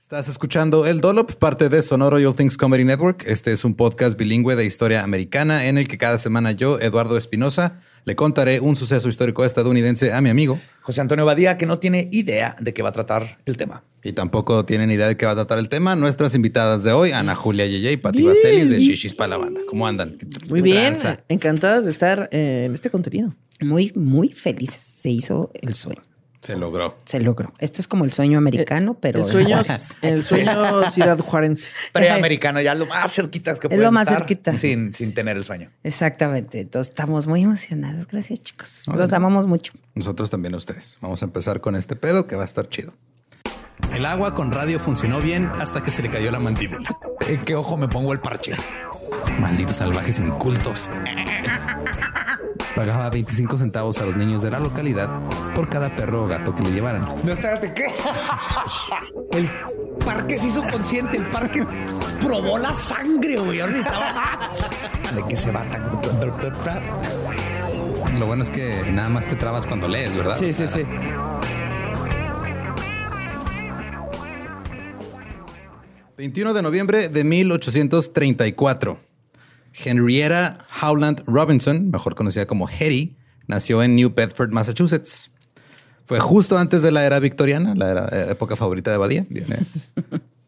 Estás escuchando El Dolop, parte de Sonoro All Things Comedy Network. Este es un podcast bilingüe de historia americana en el que cada semana yo, Eduardo Espinosa, le contaré un suceso histórico estadounidense a mi amigo José Antonio Badía, que no tiene idea de qué va a tratar el tema. Y tampoco tienen idea de qué va a tratar el tema. Nuestras invitadas de hoy, Ana Julia Yeye y Pati Vaselis de Shishis para la banda. ¿Cómo andan? Muy bien, encantadas de estar eh, en este contenido. Muy, muy felices. Se hizo el sueño. Se logró. Se logró. Esto es como el sueño americano, pero el sueño, el sueño ciudad juarense. Preamericano, ya lo más cerquita que Es lo más cerquita. Sin, sin tener el sueño. Exactamente. Entonces estamos muy emocionados. Gracias, chicos. Los amamos mucho. Nosotros también a ustedes. Vamos a empezar con este pedo que va a estar chido. El agua con radio funcionó bien hasta que se le cayó la mandíbula. ¿En qué ojo me pongo el parche? Malditos salvajes incultos. Pagaba 25 centavos a los niños de la localidad por cada perro o gato que le llevaran. No, espérate, ¿qué? El parque se hizo consciente, el parque probó la sangre, güey. ¿De qué se va tan? Lo bueno es que nada más te trabas cuando lees, ¿verdad? Sí, sí, sí. ...21 de noviembre de 1834... Henrietta Howland Robinson, mejor conocida como Hetty, nació en New Bedford, Massachusetts. Fue justo antes de la era victoriana, la era, eh, época favorita de Badía,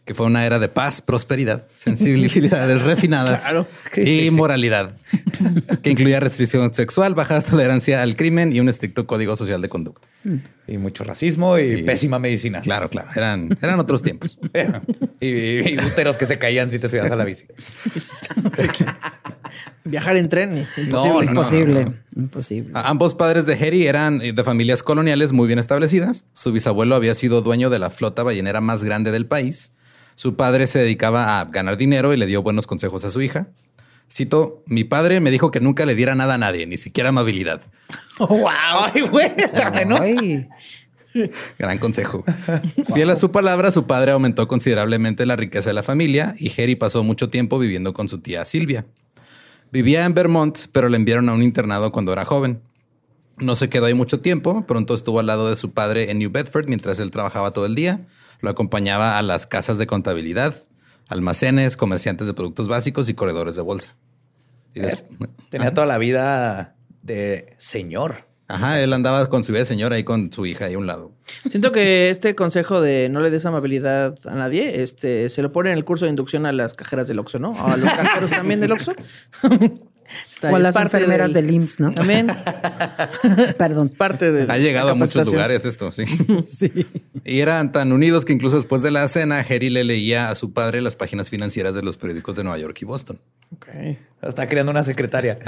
que fue una era de paz, prosperidad, sensibilidades refinadas Claro, y sí, sí. moralidad, que incluía restricción sexual, baja tolerancia al crimen y un estricto código social de conducta. Y mucho racismo y, Y- pésima medicina. Claro, claro, eran, eran otros tiempos. y, y úteros que se caían si te subías a la bici. Viajar en tren, imposible. No, no, no. Imposible. Imposible. A- Ambos padres de Hetty eran de familias coloniales muy bien establecidas. Su bisabuelo había sido dueño de la flota ballenera más grande del país. Su padre se dedicaba a ganar dinero y le dio buenos consejos a su hija. Cito, mi padre me dijo que nunca le diera nada a nadie, ni siquiera amabilidad. ¡Wow! ¡Ay, güey! Ay, Gran consejo. Fiel a su palabra, su padre aumentó considerablemente la riqueza de la familia y Harry pasó mucho tiempo viviendo con su tía Silvia. Vivía en Vermont, pero le enviaron a un internado cuando era joven. No se quedó ahí mucho tiempo, pronto estuvo al lado de su padre en New Bedford mientras él trabajaba todo el día. Lo acompañaba a las casas de contabilidad, almacenes, comerciantes de productos básicos y corredores de bolsa. Y Tenía toda la vida de señor. Ajá, él andaba con su vida de señora ahí con su hija ahí a un lado. Siento que este consejo de no le des amabilidad a nadie, este, se lo pone en el curso de inducción a las cajeras del Oxxo, ¿no? A los cajeros también del Oxxo. Está- o a las enfermeras del, IMSS, ¿no? También Perdón. es parte de Ha llegado a muchos lugares esto, sí. Sí. Y eran tan unidos que incluso después de la cena, Harry le leía a su padre las páginas financieras de los periódicos de Nueva York y Boston. Está creando una secretaria.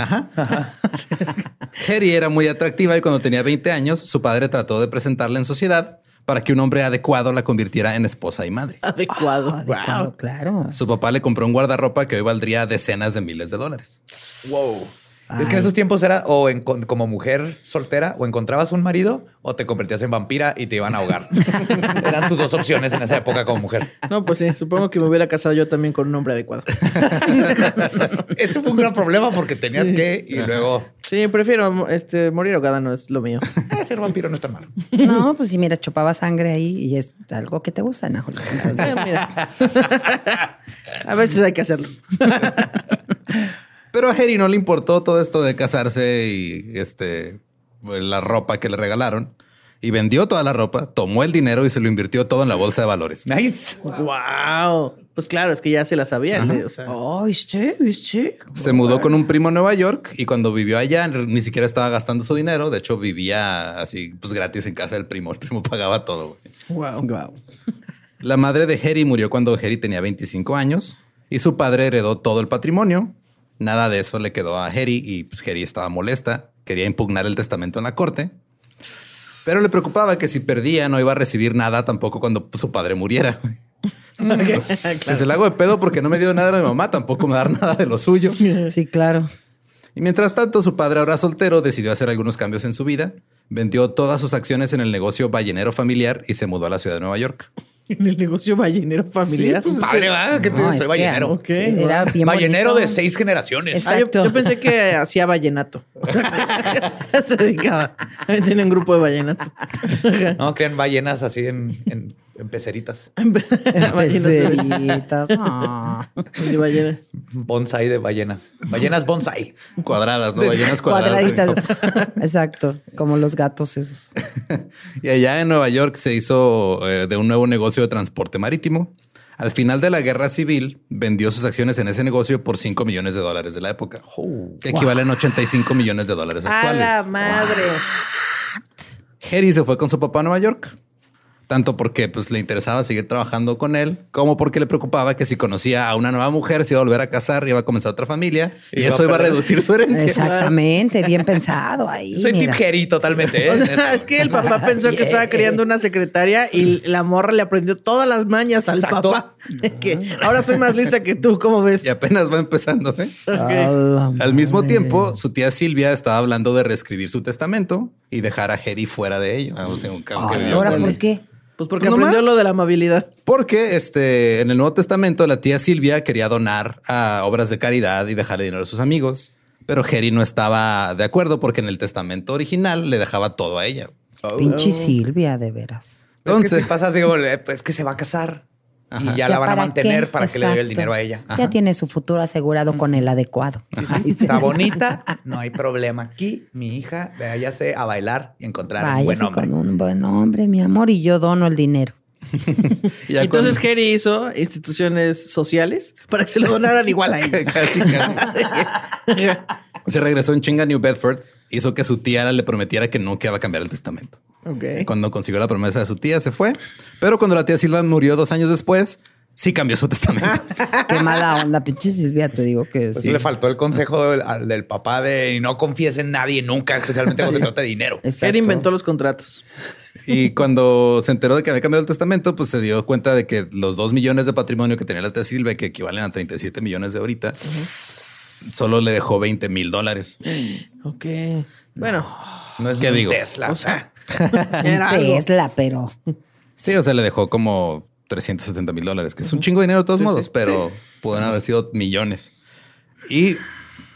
Harry era muy atractiva y cuando tenía 20 años, su padre trató de presentarla en sociedad para que un hombre adecuado la convirtiera en esposa y madre. Adecuado. Adecuado, claro. Su papá le compró un guardarropa que hoy valdría decenas de miles de dólares. Wow. Es que en esos tiempos era o en- como mujer soltera o encontrabas un marido o te convertías en vampira y te iban a ahogar. Eran tus dos opciones en esa época como mujer. No, pues sí, supongo que me hubiera casado yo también con un hombre adecuado. Eso fue un gran problema porque tenías Sí. que y luego Sí, prefiero este, morir ahogada, no es lo mío. eh, ser vampiro no es tan malo. No, pues sí, mira, chupaba sangre ahí y es algo que te gusta, Nájole. Entonces, Eh, mira. A veces hay que hacerlo. Pero a Harry no le importó todo esto de casarse y este la ropa que le regalaron y vendió toda la ropa, tomó el dinero y se lo invirtió todo en la bolsa de valores. Nice. Wow. Pues claro, es que ya se la sabía. O sea, Ay, sí, sí. Se mudó con un primo a Nueva York y cuando vivió allá ni siquiera estaba gastando su dinero. De hecho, vivía así pues gratis en casa del primo. El primo pagaba todo. güey. wow. Wow. La madre de Harry murió cuando Harry tenía 25 años y su padre heredó todo el patrimonio. Nada de eso le quedó a Harry y pues, estaba molesta. Quería impugnar el testamento en la corte. Pero le preocupaba que si perdía no iba a recibir nada tampoco cuando pues, su padre muriera. Se le hago de pedo porque no me dio nada de mi mamá, tampoco me dar nada de lo suyo. Sí, claro. Y mientras tanto, su padre, ahora soltero, decidió hacer algunos cambios en su vida. Vendió todas sus acciones en el negocio ballenero familiar y se mudó a la ciudad de Nueva York. En el negocio ballenero familiar. Pues padre, ¿verdad? Que te- No, soy que, ballenero. sí, era bien Ballenero bonito. de seis generaciones. Ah, yo, Exacto. yo pensé que hacía vallenato. Se dedicaba. También Tiene un grupo de vallenato. No, crean ballenas así en, en, en peceritas. Peceritas. Ah. De ballenas. Bonsai de ballenas. Ballenas bonsai. Cuadradas, ¿no? Ballenas cuadradas. Cuadraditas. Exacto. Como los gatos esos. Y allá en Nueva York se hizo eh, de un nuevo negocio de transporte marítimo. Al final de la guerra civil, vendió sus acciones en ese negocio por 5 millones de dólares de la época, que equivalen a 85 millones de dólares A actuales. la madre. Harry se fue con su papá a Nueva York. Tanto porque pues, le interesaba seguir trabajando con él, como porque le preocupaba que si conocía a una nueva mujer, se iba a volver a casar, iba a comenzar otra familia y, a eso iba a reducir su herencia. Exactamente. Bien pensado ahí. Soy mira. Tip Harry totalmente. ¿eh? O sea, es que el papá pensó que estaba criando una secretaria y la morra le aprendió todas las mañas al Exacto. papá. Que ahora soy más lista que tú, ¿cómo ves? Y apenas va empezando. ¿eh? La Al mismo tiempo, su tía Silvia estaba hablando de reescribir su testamento y dejar a Harry fuera de ello. O sea, un- aunque Ay, vivió ¿Ahora por qué? Pues porque Pues aprendió nomás. lo de la amabilidad. Porque este, en el Nuevo Testamento la tía Silvia quería donar a obras de caridad y dejarle dinero a sus amigos. Pero Harry no estaba de acuerdo porque en el testamento original le dejaba todo a ella. Pinche Silvia, de veras. Entonces, es que si pasa, digo, eh, pues que se va a casar Ajá. y ya la van a mantener qué? para que le dé el dinero a ella. Ya tiene su futuro asegurado con el adecuado. Sí. Está bonita, no hay problema. Aquí mi hija váyase a bailar y encontrar un buen hombre. con un buen hombre, mi amor, y yo dono el dinero. Entonces cuando- Harry hizo instituciones sociales para que se lo donaran igual a ella. Casi, casi. se regresó en chinga a New Bedford. Hizo que su tía le prometiera que nunca iba a cambiar el testamento. Ok. Cuando consiguió la promesa de su tía, se fue. Pero cuando la tía Silva murió dos años después, sí cambió su testamento. Qué mala onda, pinche Silvia, te digo que Pues sí. le faltó el consejo del, al- del papá de no confíes en nadie nunca, especialmente cuando se trata de dinero. Exacto. Harry inventó los contratos. Y cuando se enteró de que había cambiado el testamento, pues se dio cuenta de que los dos millones de patrimonio que tenía la tía Silvia, que equivalen a 37 millones de ahorita, solo le dejó 20 mil dólares. Ok. Bueno, No es ¿Qué ni un digo? Tesla. o sea, era algo. Tesla, pero Sí, o sea, le dejó como 370 mil dólares, que es un chingo de dinero de todos Sí, modos, sí. pero pueden haber sido millones. Y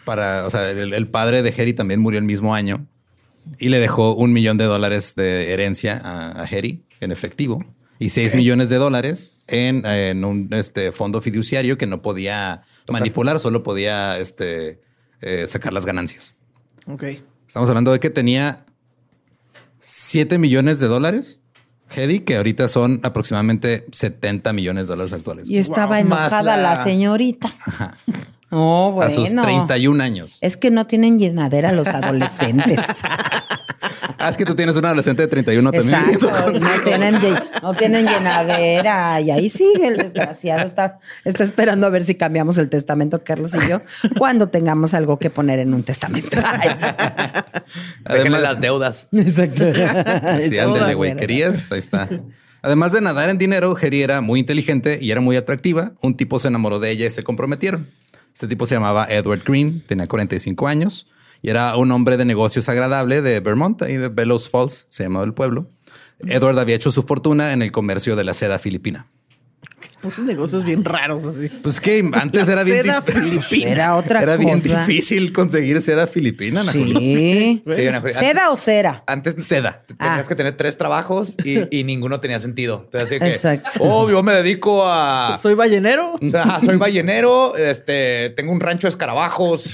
para, o sea, el, el padre de Harry también murió el mismo año y le dejó un millón de dólares de herencia a, a Harry en efectivo y seis millones de dólares en, en un este, fondo fiduciario que no podía manipular, solo podía este, eh, sacar las ganancias. Ok. Estamos hablando de que tenía 7 millones de dólares. Hedy, que ahorita son aproximadamente 70 millones de dólares actuales. y estaba Wow, enojada la... la- señorita. No, bueno. A sus 31 años. Es que no tienen llenadera los adolescentes. Ah, es que tú tienes un adolescente de 31 también. viviendo Exacto. No tienen, no tienen llenadera. Y ahí sigue el desgraciado. Está, está esperando a ver si cambiamos el testamento, Carlos y yo, cuando tengamos algo que poner en un testamento. Déjenle Además- las deudas. Exacto. Sí, ándale, güey. ¿Querías? Ahí está. Además de nadar en dinero, Hedy era muy inteligente y era muy atractiva. Un tipo se enamoró de ella y se comprometieron. Este tipo se llamaba Edward Green, tenía 45 años y era un hombre de negocios agradable de Vermont, ahí de Bellows Falls, se llamaba el pueblo. Edward había hecho su fortuna en el comercio de la seda filipina. Unos negocios bien raros así. Pues que antes era bien, seda filipina. Era otra era bien cosa. difícil conseguir seda filipina. Ana Julia. Sí. Sí, Ana Julia. ¿Seda o cera? Antes Seda. tenías Ah. que tener tres trabajos y, y ninguno tenía sentido. Entonces, así que, Exacto. oh, yo me dedico a. Soy ballenero. O sea, soy ballenero, este, tengo un rancho de escarabajos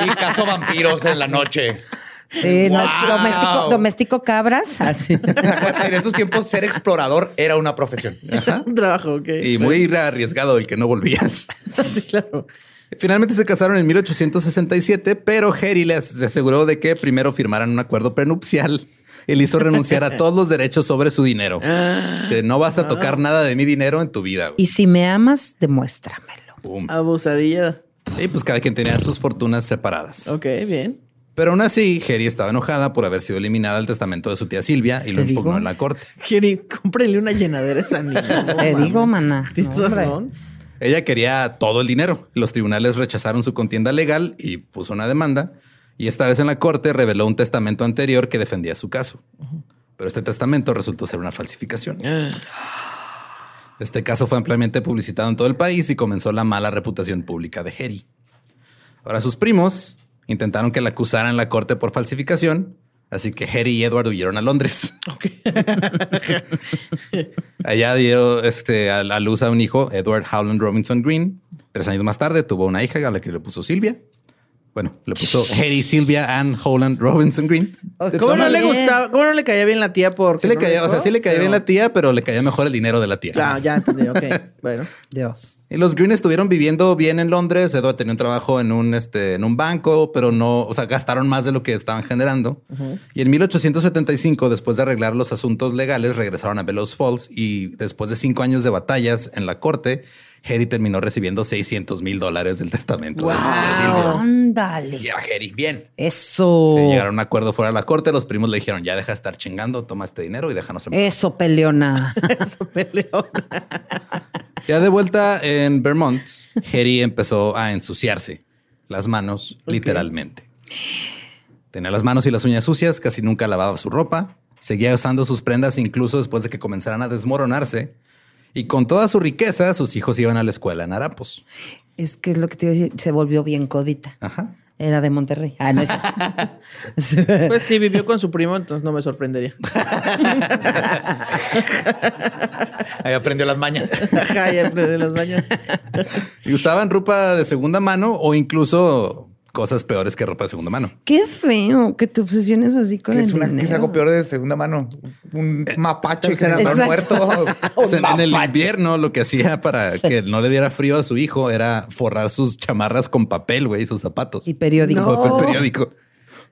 y cazo vampiros en la noche. Sí, no, Wow. doméstico, doméstico cabras. Así. En esos tiempos, ser explorador era una profesión. Un trabajo, ok. Y muy arriesgado el que no volvías. Sí, claro. Finalmente se casaron en 1867, pero Harry les aseguró de que primero firmaran un acuerdo prenupcial. y le hizo renunciar a todos los derechos sobre su dinero. Dice, no vas a tocar nada de mi dinero en tu vida. güey". Y si me amas, demuéstramelo. Pum. Abusadilla. Y pues cada quien tenía sus fortunas separadas. Ok, bien. Pero aún así, Harry estaba enojada por haber sido eliminada del testamento de su tía Silvia y lo digo. impugnó en la corte. Jerry, cómprenle una llenadera a esa niña. No, Te digo, maná. Tienes No, razón. Ella quería todo el dinero. Los tribunales rechazaron su contienda legal y puso una demanda. Y esta vez en la corte reveló un testamento anterior que defendía su caso. Pero este testamento resultó ser una falsificación. Este caso fue ampliamente publicitado en todo el país y comenzó la mala reputación pública de Harry. Ahora sus primos intentaron que la acusaran en la corte por falsificación, así que Harry y Edward huyeron a Londres. Allá dieron este, a, a luz a un hijo, Edward Howland Robinson Green. Tres años más tarde tuvo una hija a la que le puso Silvia. Bueno, le puso Harry Silvia Ann Howland Robinson Green. ¿Cómo no le bien. gustaba? ¿Cómo no le caía bien la tía? Porque Sí le no caía, o sea, sí le caía bien la tía, pero le caía mejor el dinero de la tía. Claro, ya entendí. Ok, bueno. Dios. Y los Green estuvieron viviendo bien en Londres. Edward tenía un trabajo en un, este, en un banco, pero no, o sea, gastaron más de lo que estaban generando. Y en 1875, después de arreglar los asuntos legales, regresaron a Bellows Falls y después de cinco años de batallas en la corte, Harry terminó recibiendo 600 mil dólares del testamento Silvia. Ándale. Ya, Jerry, bien. Eso. Sí, llegaron a un acuerdo fuera de la corte. Los primos le dijeron, ya deja de estar chingando, toma este dinero y déjanos en paz". Eso, peleona. Eso peleó. Ya de vuelta en Vermont, Harry empezó a ensuciarse las manos, literalmente. Tenía las manos y las uñas sucias, casi nunca lavaba su ropa, seguía usando sus prendas incluso después de que comenzaran a desmoronarse. Y con toda su riqueza, sus hijos iban a la escuela en Harapos. Es que es lo que te iba a decir. Se volvió bien codita. Ajá. Era de Monterrey. Ah, no es. Pues sí, vivió con su primo, entonces no me sorprendería. Ahí aprendió las mañas. Ajá, ya aprendí las bañas. Y usaban ropa de segunda mano o incluso cosas peores que ropa de segunda mano. Qué feo que te obsesiones así con Que el es, una, que dinero. es algo peor de segunda mano. Un mapacho que se Exacto. encontraron muerto. O sea, en el invierno lo que hacía para que no le diera frío a su hijo era forrar sus chamarras con papel, güey, y sus zapatos. Y periódico. Papel periódico.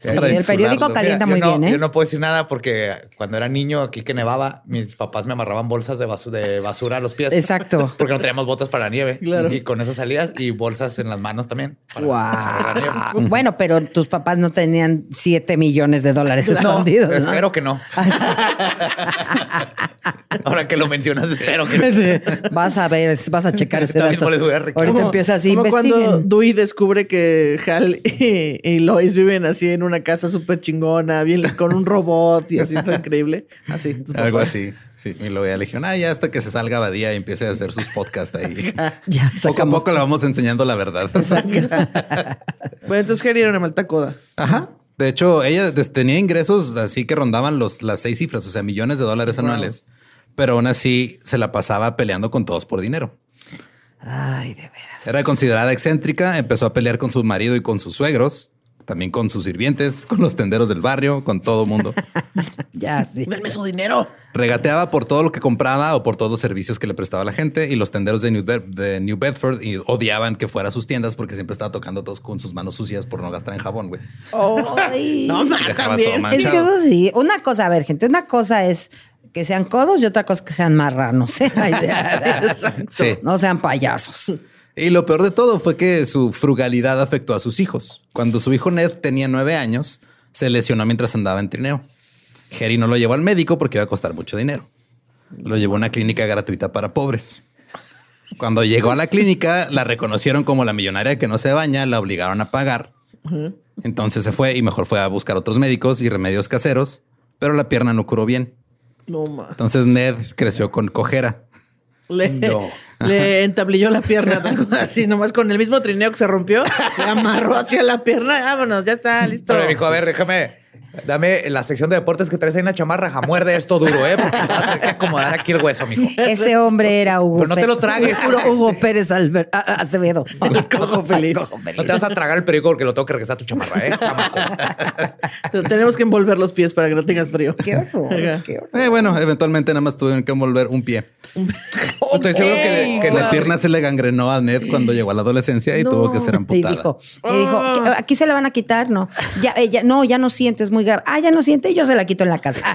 Sí, el periódico Mira, calienta muy no, bien, ¿eh? Yo no puedo decir nada porque cuando era niño aquí que nevaba, mis papás me amarraban bolsas de, basu- de basura a los pies. Exacto. Porque no teníamos botas para la nieve. Claro. Y con eso salías y bolsas en las manos también. para agarrar la nieve. Wow. Bueno, pero tus papás no tenían 7 millones de dólares No, escondidos. ¿no? espero que no. Ahora que lo mencionas, espero que no. Sí. Vas a ver, vas a checar ese dato. les voy a reclamar. Ahorita Como- empieza así, como cuando. Dewey descubre que Hal y, y Lois viven así en una casa súper chingona, bien con un robot y así está increíble. Así. Algo así. Sí, y lo voy a Legión. Ah, ya hasta que se salga Badía y empiece a hacer sus podcasts ahí. Ya, Poco a poco le vamos enseñando la verdad. Bueno, entonces Harry era una malta coda. Ajá. De hecho, ella tenía ingresos así que rondaban los, las seis cifras, o sea, millones de dólares anuales. Pero aún así se la pasaba peleando con todos por dinero. Ay, de veras. Era considerada excéntrica, empezó a pelear con su marido y con sus suegros, también con sus sirvientes, con los tenderos del barrio, con todo mundo. Ya, sí. Denme su dinero. Regateaba por todo lo que compraba o por todos los servicios que le prestaba la gente y los tenderos de New, Bed- de New Bedford y odiaban que fuera a sus tiendas porque siempre estaba tocando todos con sus manos sucias por no gastar en jabón, güey. No, ma, Dejaba también. todo Es que eso sí, una cosa, a ver, gente, una cosa es que sean codos y otra cosa es que sean marranos. ¿eh? Sí. No sean payasos. Y lo peor de todo fue que su frugalidad afectó a sus hijos. Cuando su hijo Ned tenía nueve años, se lesionó mientras andaba en trineo. Jerry no lo llevó al médico porque iba a costar mucho dinero. Lo llevó a una clínica gratuita para pobres. Cuando llegó a la clínica, la reconocieron como la millonaria que no se baña, la obligaron a pagar. Entonces se fue y mejor fue a buscar otros médicos y remedios caseros, pero la pierna no curó bien. No. Entonces Ned creció con cojera. Le, No. Le entablilló la pierna, así nomás con el mismo trineo que se rompió, le amarró hacia la pierna. Vámonos, ya está, listo. Pero dijo, a ver, déjame, dame la sección de deportes que traes ahí una chamarra, jamuerde esto duro, ¿eh? Porque te va a tener que acomodar aquí el hueso, mijo. Ese hombre era Hugo Pero no te lo tragues. Hugo Pérez Alber- a- a- Acevedo. Cojo feliz. No te vas a tragar el periódico porque lo tengo que regresar a tu chamarra, ¿eh? Te- Tenemos que envolver los pies para que no tengas frío. Qué horror, qué horror. Eh, bueno, eventualmente nada más tuvieron que envolver un pie. Estoy seguro que, que la pierna se le gangrenó a Ned cuando llegó a la adolescencia y tuvo que ser Y amputada. dijo, y dijo, "¿Qué- aquí se la van a quitar, no. Ya, ella, no, ya no siente, es muy grave. Ah, ya no siente, yo se la quito en la casa.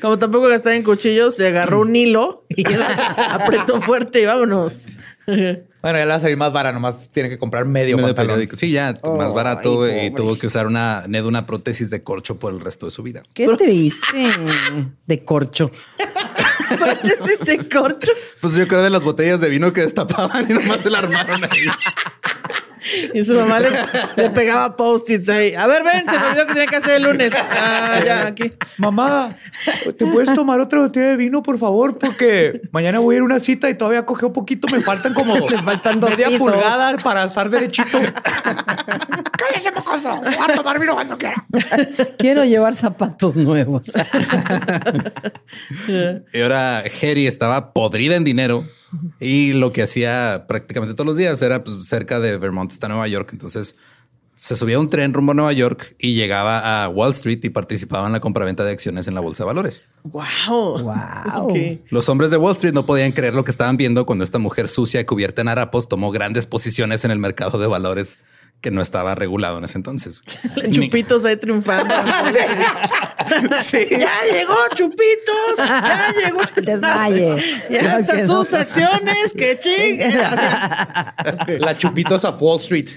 Como tampoco gastaba en cuchillos, se agarró un hilo y apretó fuerte y vámonos. Bueno, ya le va a salir más vara, nomás tiene que comprar medio, Medio pantalón. periódico. Sí, ya más Ay, barato y pobre. tuvo que usar una Ned una prótesis de corcho por el resto de su vida. Qué triste. De corcho. Prótesis de corcho. Pues yo creo de las botellas de vino que destapaban y nomás se la armaron ahí. Y su mamá le, le pegaba post-its ahí. A ver, ven, se me olvidó que tenía que hacer el lunes. Ah, ya, aquí. Mamá, ¿te puedes tomar otra botella de vino, por favor? Porque mañana voy a ir a una cita y todavía coge un poquito. Me faltan como Le faltan dos media pisos. pulgada para estar derechito. ¡Cállese, mocoso! Voy a tomar vino cuando quiera. Quiero llevar zapatos nuevos. Y ahora Harry estaba podrida en dinero y lo que hacía prácticamente todos los días era pues, cerca de Vermont hasta Nueva York. Entonces se subía a un tren rumbo a Nueva York y llegaba a Wall Street y participaba en la compraventa de acciones en la bolsa de valores. Wow. Wow. Los hombres de Wall Street no podían creer lo que estaban viendo cuando esta mujer sucia y cubierta en harapos tomó grandes posiciones en el mercado de valores que no estaba regulado en ese entonces. Chupitos ahí triunfando. Sí. ya llegó Chupitos. Ya llegó. Desmaye. Ya No están sus acciones. Que ching. La chupitos a Wall Street.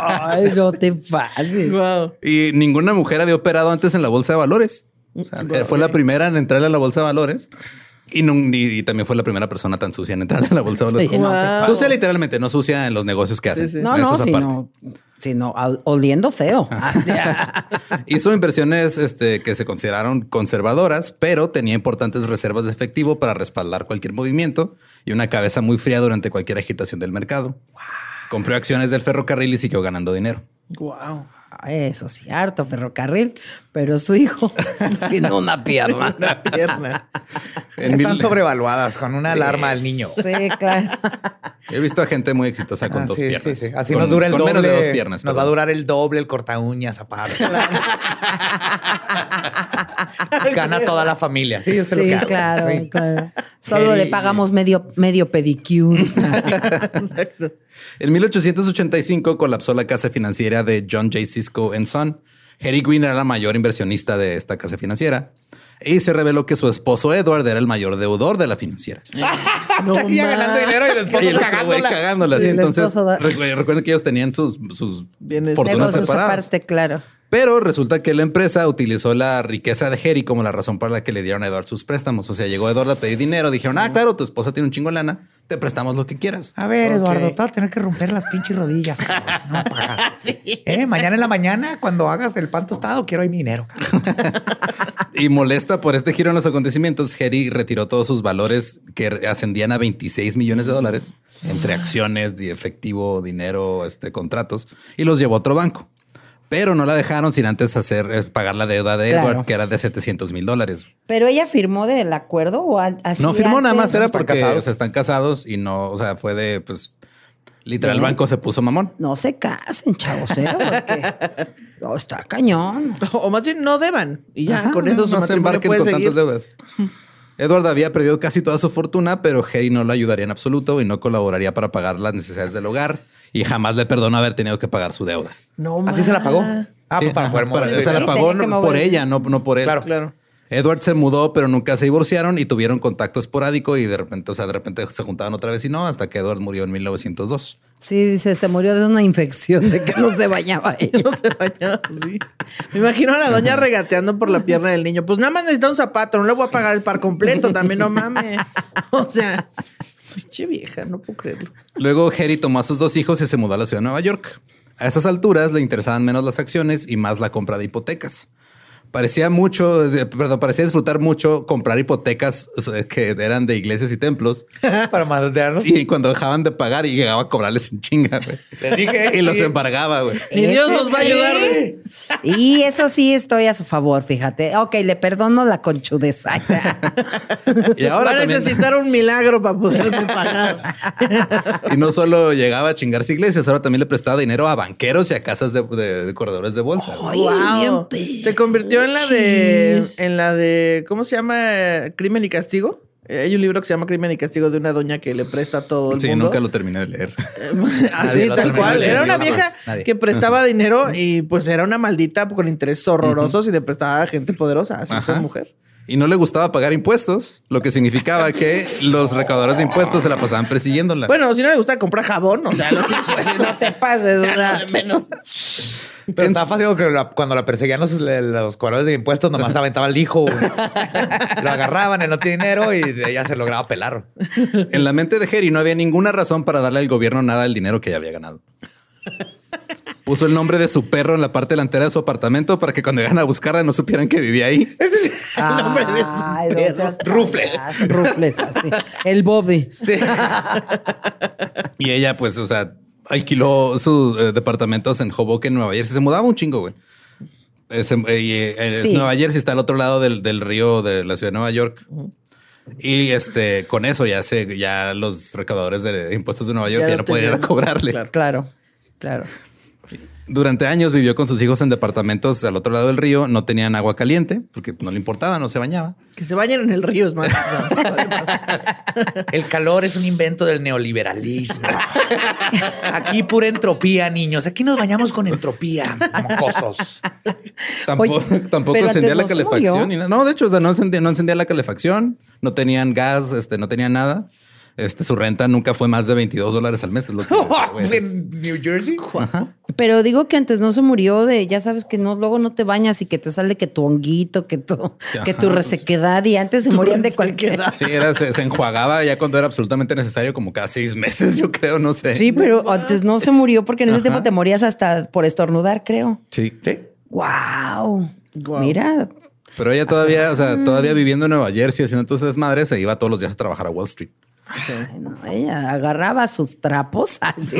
Ay, no te pases. Wow. Y ninguna mujer había operado antes en la bolsa de valores. O sea, fue la primera en entrar a la bolsa de valores. Y, nun- y- y también fue la primera persona tan sucia en entrar a la bolsa de valores. No, Wow. Sucia literalmente, no sucia en los negocios que hacen. sí. No, Eso no, es aparte. sino, oliendo feo. Hizo inversiones este, que se consideraron conservadoras, pero tenía importantes reservas de efectivo para respaldar cualquier movimiento y una cabeza muy fría durante cualquier agitación del mercado. Compró acciones del ferrocarril y siguió ganando dinero. Wow. Eso sí, harto ferrocarril, Pero su hijo tiene una pierna. Una pierna. En Están mil- sobrevaluadas con una alarma al niño. Sí, claro. He visto a gente muy exitosa con Ah, dos sí, piernas. sí, sí. Así Con- nos dura el con doble. menos de dos piernas. Nos va a durar el doble el corta uñas aparte. Gana toda la familia. Sí, yo sé lo que hago. claro, Sí. claro. Solo le pagamos medio, medio pedicure. Exacto. En 1885 colapsó la casa financiera de John J. Cisco Son. Harry Green era la mayor inversionista de esta casa financiera. Y se reveló que su esposo Edward era el mayor deudor de la financiera. Seguía ganando dinero y el cagándola. Sí, Entonces, da- recuerden que ellos tenían sus, sus Bienes- fortunas separadas. aparte, claro. Pero resulta que la empresa utilizó la riqueza de Harry como la razón para la que le dieron a Edward sus préstamos. O sea, llegó Edward a pedir dinero. Dijeron, ah, claro, tu esposa tiene un chingo de lana. Te prestamos lo que quieras. A ver. Eduardo, te vas a tener que romper las pinches rodillas. cabrón, si no pagas. Eh, mañana en la mañana, cuando hagas el pan tostado, quiero ahí mi dinero. Y molesta por este giro en los acontecimientos, Harry retiró todos sus valores que ascendían a 26 millones de dólares entre acciones, de efectivo, dinero, este, contratos y los llevó a otro banco. Pero no la dejaron sin antes hacer eh, pagar la deuda de Claro. Edward, que era de 700 mil dólares. Pero ella firmó del acuerdo o así No firmó nada más, era porque casados. o sea, están casados y no, o sea, fue de, pues, literal, el banco se puso mamón. No se casen, chavos, ¿eh? Porque no, está cañón. O más bien no deban. Y ya Ajá, con eso no se embarquen puede con seguir. tantas deudas. Edward había perdido casi toda su fortuna, pero Harry no lo ayudaría en absoluto y no colaboraría para pagar las necesidades del hogar y jamás le perdonó haber tenido que pagar su deuda. No Así se la pagó. Ah, Sí, pues para ajá, poder mover. o sea, la Sí, pagó no- por ella, no, no por él. Claro. Claro. Edward se mudó, pero nunca se divorciaron y tuvieron contacto esporádico y de repente, o sea, de repente se juntaban otra vez y no, hasta que Edward murió en 1902. Sí, dice, se murió de una infección de que no se bañaba ella. No se bañaba así. Me imagino a la doña regateando por la pierna del niño. Pues nada más necesita un zapato, no le voy a pagar el par completo, también no mames. O sea, pinche vieja, no puedo creerlo. Luego Harry tomó a sus dos hijos y se mudó a la ciudad de Nueva York. A esas alturas le interesaban menos las acciones y más la compra de hipotecas. Parecía mucho, perdón, parecía disfrutar mucho comprar hipotecas que eran de iglesias y templos. para mandarnos. Y cuando dejaban de pagar y llegaba a cobrarles en chinga, güey. Les dije. Y los embargaba, güey. Ni Dios nos va a ayudar. güey. Y eso sí estoy a su favor, fíjate. Ok, le perdono la conchudez. Ay, Y ahora Va a también- necesitar un milagro para poderme pagar. Y no solo llegaba a chingarse iglesias, ahora también le prestaba dinero a banqueros y a casas de, de- de corredores de bolsa. Wow. Se convirtió en la de, en la de, ¿cómo se llama? Crimen y castigo. Eh, Hay un libro que se llama Crimen y Castigo de una doña que le presta todo el Sí, mundo. nunca lo terminé de leer. Así, tal cual. Era una vieja nadie. que prestaba dinero y pues era una maldita con intereses horrorosos y le prestaba a gente poderosa. Así fue mujer. Y no le gustaba pagar impuestos, lo que significaba que los recaudadores de impuestos se la pasaban persiguiéndola. Bueno, si no le gusta comprar jabón, o sea, los impuestos. no te pases, ¿verdad? menos. Pero estaba fácil porque la- cuando la perseguían los, los cobradores de impuestos, nomás aventaba al hijo. Lo agarraban, él no tiene dinero y ella se lograba pelar. En la mente de Harry no había ninguna razón para darle al gobierno nada del dinero que ya había ganado. Puso el nombre de su perro en la parte delantera de su apartamento para que cuando llegaran a buscarla no supieran que vivía ahí. nombre de su Ay, no perro. seas Rufles. payaso, Rufles, así. El Bobby. Y ella, pues, o sea, alquiló sus eh, departamentos en Hoboken, Nueva Jersey. Se mudaba un chingo, güey. Eh, se- eh, y, eh, es Sí. Nueva Jersey está al otro lado del, del río de la ciudad de Nueva York. Y este, con eso ya se, ya los recaudadores de impuestos de Nueva York ya, Ya no podían cobrarle. Claro. Claro, claro. Durante años vivió con sus hijos en departamentos al otro lado del río. No tenían agua caliente porque no le importaba, no se bañaba. Que se bañen en el río, es más. El calor es un invento del neoliberalismo. Aquí pura entropía, niños. Aquí nos bañamos con entropía, mocosos. Tampoco, Oye, tampoco encendía la no calefacción. ni. No, de hecho, o sea, no encendía, no encendía la calefacción, no tenían gas, este, no tenían nada. Este, su renta nunca fue más de 22 dólares al mes. Es lo que, güey, es- ¿En New Jersey? Pero digo que antes no se murió de, ya sabes que no, luego no te bañas y que te sale que tu honguito, que tu, que tu Ajá. resequedad y antes se morían de cualquier. sí, era, se, se enjuagaba ya cuando era absolutamente necesario, como cada seis meses, yo creo, no sé. Sí, pero antes no se murió porque en ese tiempo te morías hasta por estornudar, creo. Sí. Sí. Wow. Guau. Mira, Pero ella todavía, o sea, todavía viviendo en Nueva Jersey, haciendo todas esas madres, se iba todos los días a trabajar a Wall Street. Ay, no, ella agarraba sus trapos así.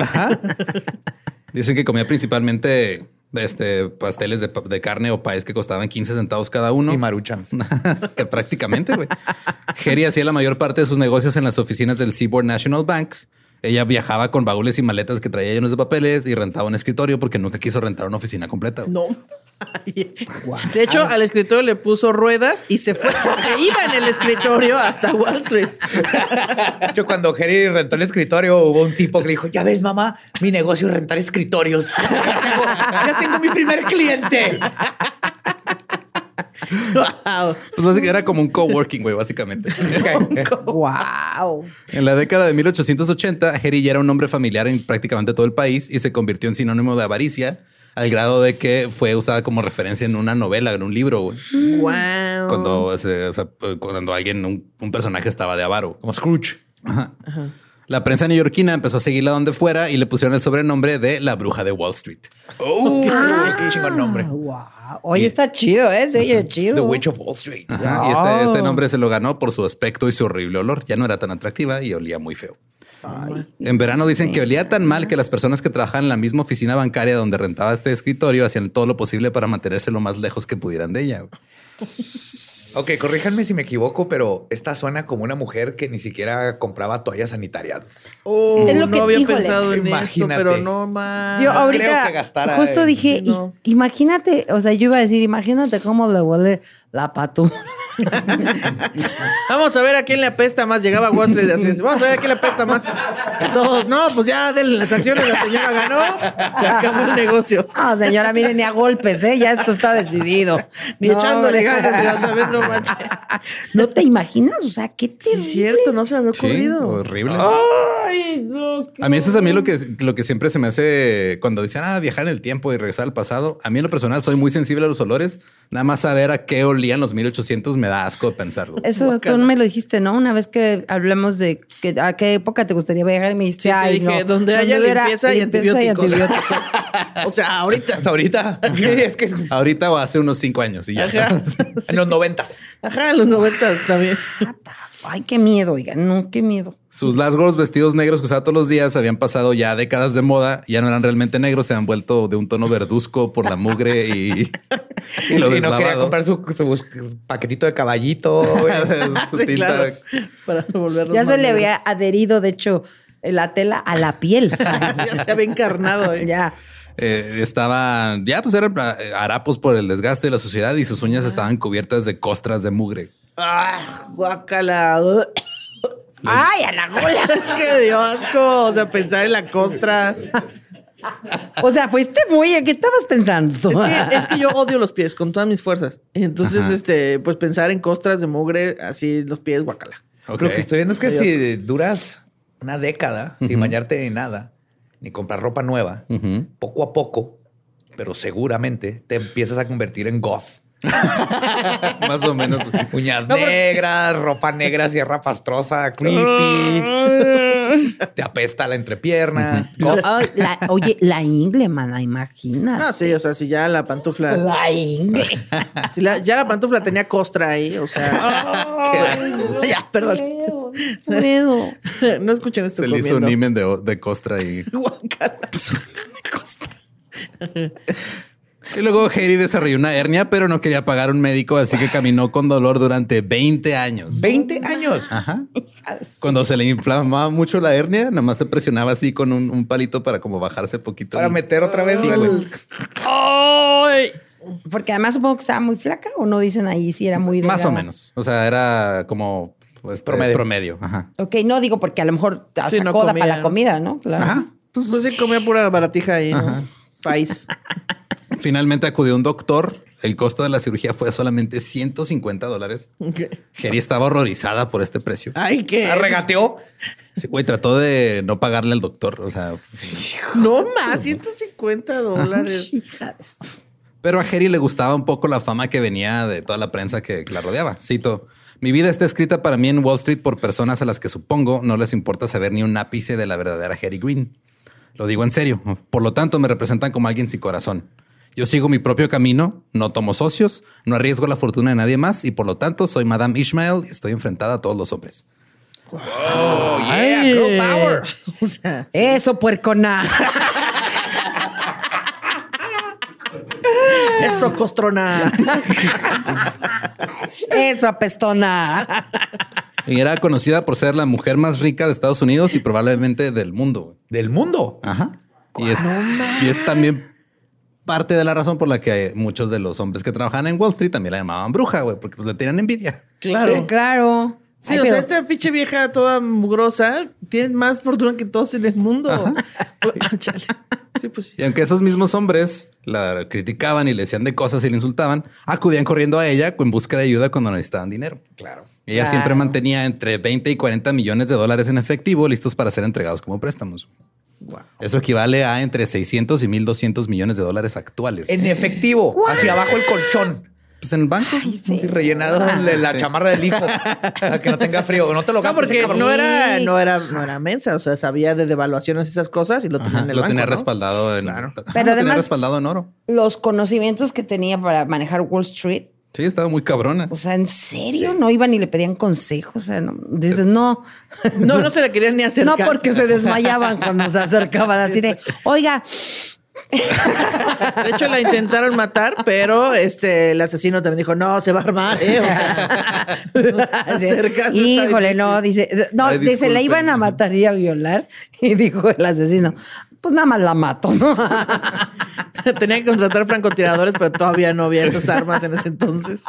Dicen que comía principalmente este, pasteles de, carne o país que costaban 15 centavos cada uno. Y maruchans. que prácticamente, güey. Jerry hacía la mayor parte de sus negocios en las oficinas del Seaboard National Bank. Ella viajaba con baúles y maletas que traía llenos de papeles y rentaba un escritorio porque nunca quiso rentar una oficina completa. No. De hecho, al escritorio le puso ruedas y se fue. Se iba en el escritorio hasta Wall Street. De hecho, cuando Jerry rentó el escritorio, hubo un tipo que le dijo: Ya ves, mamá, mi negocio es rentar escritorios. Ya tengo, ya tengo mi primer cliente. Wow. Pues básicamente era como un coworking, güey, básicamente. Wow. En la década de 1880, Jerry ya era un hombre familiar en prácticamente todo el país y se convirtió en sinónimo de avaricia al grado de que fue usada como referencia en una novela, en un libro, güey. Wow. Cuando, se- o sea, cuando alguien, un, un personaje estaba de avaro. Como Scrooge. La prensa neoyorquina empezó a seguirla donde fuera y le pusieron el sobrenombre de la bruja de Wall Street. Oh, qué chingón nombre. Wow. Oye, está chido, ¿eh? Sí, es chido. The Witch of Wall Street. Ajá, Y este, este nombre se lo ganó por su aspecto y su horrible olor. Ya no era tan atractiva y olía muy feo. En verano dicen que olía tan mal que las personas que trabajaban en la misma oficina bancaria donde rentaba este escritorio hacían todo lo posible para mantenerse lo más lejos que pudieran de ella. Ok, corríjanme si me equivoco, pero esta suena como una mujer que ni siquiera compraba toallas sanitarias. Oh, Es lo que- no había híjole, pensado en imagínate. esto, pero no más. Yo creo ahorita que gastara justo dije, Sí, no. "I- imagínate, o sea, yo iba a decir, imagínate cómo le huele la patu. Vamos a ver a quién le apesta más. Llegaba Wall Street así. Vamos a ver a quién le apesta más. Y todos, no, pues ya de las acciones la señora ganó. Se acabó el negocio. No, señora, mire, ni a golpes, ¿eh? Ya esto está decidido. Ni No, echándole ganas, no manches. ¿No te imaginas? O sea, qué Sí, terrible. es cierto, no se me había Sí, ocurrido. horrible. A mí eso es a mí lo que, lo que siempre se me hace cuando dicen, ah, viajar en el tiempo y regresar al pasado. A mí en lo personal soy muy sensible a los olores. Nada más saber a qué olían los 1800 me da asco de pensarlo. Eso tú me lo dijiste, ¿no? Una vez que hablamos de que a qué época te gustaría viajar y me dijiste, Sí, ay, dije, no. donde haya limpieza y antibióticos. antibióticos. O sea, ahorita. Hasta ahorita. es que Ahorita o hace unos cinco años y ya. Ajá. en los noventas. Ajá, en los noventas también. Ay, qué miedo, oigan, no, qué miedo. Sus largos vestidos negros que usaba todos los días habían pasado ya décadas de moda, ya no eran realmente negros, se han vuelto de un tono verduzco por la mugre y, y lo y no quería comprar su, su paquetito de caballito. Su Sí, tinta. claro. Para volverlos Ya se le había adherido, de hecho, la tela a la piel. Ya se había encarnado. ¿eh? ya. Eh, estaban, ya pues eran eh, harapos por el desgaste de la sociedad y sus uñas estaban cubiertas de costras de mugre. Ah, guácala. Ay, a la gola. Es que dio asco. O sea, pensar en la costra. O sea, fuiste muy, ¿a qué estabas pensando? Es que, es que yo odio los pies con todas mis fuerzas. Entonces, este, pues pensar en costras de mugre, así los pies, guácala. Ok. Lo que estoy viendo es que Ay, si duras una década sin bañarte en nada, ni comprar ropa nueva, poco a poco, pero seguramente te empiezas a convertir en goth. Más o menos. Uñas negras, ropa negra, sierra pastrosa, creepy. te apesta la entrepierna. la- oye, la ingle, mana, imagina. No, sí, o sea, si ya la pantufla. La ingle. Si la- ya la pantufla tenía costra ahí, o sea. qué asco. ya, perdón. Puedo. No escuchen esto Se le hizo un comiendo. imen de, de costra y, Guácala. Y luego Harry desarrolló una hernia, pero no quería pagar un médico, así que caminó con dolor durante 20 años. 20 años. Ajá. Cuando se le inflamaba mucho la hernia, nada más se presionaba así con un, un palito para como bajarse poquito. Para Y- meter otra vez Sí, el-. Porque además supongo que estaba muy flaca o no dicen ahí si era muy Más o delgada? menos. O sea, era como pues, Promedio. promedio. Ajá. Ok, no digo porque a lo mejor hasta Sí, no coda comía, para la ¿no? comida, ¿no? Claro. Ajá. Pues, pues sí, comía pura baratija ahí, ¿no? País. Finalmente acudió un doctor. El costo de la cirugía fue solamente 150 dólares. Jerry estaba horrorizada por este precio. Ay, qué. Ah, regateó. Sí, güey, trató de no pagarle al doctor. O sea, No más, 150 dólares. Hija de su- pero a Jerry le gustaba un poco la fama que venía de toda la prensa que la rodeaba. Cito. Mi vida está escrita para mí en Wall Street por personas a las que supongo no les importa saber ni un ápice de la verdadera Harry Green. Lo digo en serio. Por lo tanto, me representan como alguien sin corazón. Yo sigo mi propio camino, no tomo socios, no arriesgo la fortuna de nadie más y por lo tanto soy Madame Ishmael y estoy enfrentada a todos los hombres. Oh, yeah, girl power. O sea, Eso, puercona. Eso, costrona. Eso, apestona. Y era conocida por ser la mujer más rica de Estados Unidos y probablemente del mundo. Del mundo. Ajá. Y es, y es también parte de la razón por la que muchos de los hombres que trabajaban en Wall Street también la llamaban bruja, güey, porque pues le tenían envidia. Claro. Sí, claro. Sí, Ay, o pero- sea, esta pinche vieja toda mugrosa tiene más fortuna que todos en el mundo. Chale. Sí, pues sí. Y aunque esos mismos hombres la criticaban y le decían de cosas y le insultaban, acudían corriendo a ella en busca de ayuda cuando necesitaban dinero. Claro. Ella Claro. siempre mantenía entre 20 y 40 millones de dólares en efectivo listos para ser entregados como préstamos. Eso equivale a entre 600 y 1200 millones de dólares actuales. En efectivo, hacia abajo el colchón. pues en el banco. Y rellenado de la chamarra del hijo para que no tenga frío. No te lo No, gastes, porque no era, no era, no era mensa, o sea, sabía de devaluaciones y esas cosas y lo tenía Ajá, en el lo banco, tenía ¿no? respaldado en Pero Ajá, lo tenía además- respaldado en oro. Los conocimientos que tenía para manejar Wall Street. Sí, estaba muy cabrona. O sea, ¿en serio? No iban y le pedían consejos. O sea, no, dices, no. No, no se le querían ni No, acercar. porque se desmayaban cuando se acercaban así de, oiga, De hecho, la intentaron matar, pero este el asesino también dijo, no, se va a armar, ¿eh? O sea, acercarse híjole, no, dice, no, Ay, dice, la iban a matar y a violar. Y dijo el asesino, pues nada más la mato, ¿no? Tenía que contratar francotiradores, pero todavía no había esas armas en ese entonces.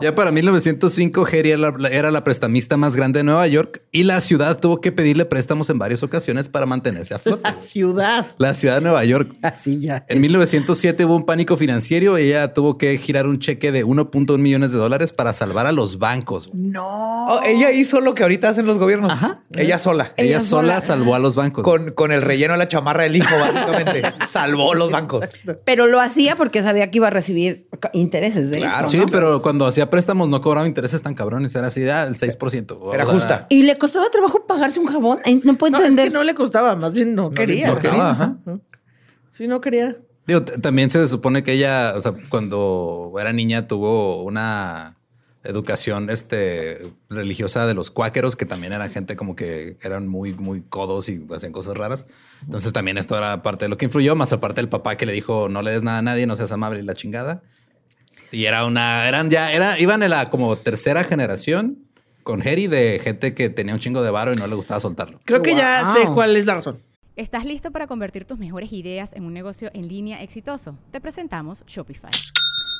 Ya para 1905, Harry era la, era la prestamista más grande de Nueva York y la ciudad tuvo que pedirle préstamos en varias ocasiones para mantenerse a flote. La ciudad. La ciudad de Nueva York. Así ya. En 1907 hubo un pánico financiero y ella tuvo que girar un cheque de 1.1 millones de dólares para salvar a los bancos. Oh, ella hizo lo que ahorita hacen los gobiernos. Ella sola. Ella, Ella sola sola. salvó a los bancos. Con, con el relleno de la chamarra del hijo, básicamente. Salvó los bancos. Pero lo hacía porque sabía que iba a recibir intereses de Claro. eso. Sí, ¿no? pero cuando hacía préstamos no cobraba intereses tan cabrones. Era así, ah, el 6%. Era O sea, justa. Y le costaba trabajo pagarse un jabón. Ay, No puedo No, es entender. que no le costaba, más bien no, quería. no quería, ajá. Sí, no quería. Digo, también se supone que ella, o sea, cuando era niña tuvo una educación este, religiosa de los cuáqueros, que también eran gente como que eran muy, muy codos y hacían cosas raras. Entonces también esto era parte de lo que influyó, más aparte del papá que le dijo no le des nada a nadie, no seas amable y la chingada. Y era una, eran ya, era, iban en la como tercera generación con Harry de gente que tenía un chingo de varo y no le gustaba soltarlo. Creo que ya Wow. sé cuál es la razón. ¿Estás listo para convertir tus mejores ideas en un negocio en línea exitoso? Te presentamos Shopify.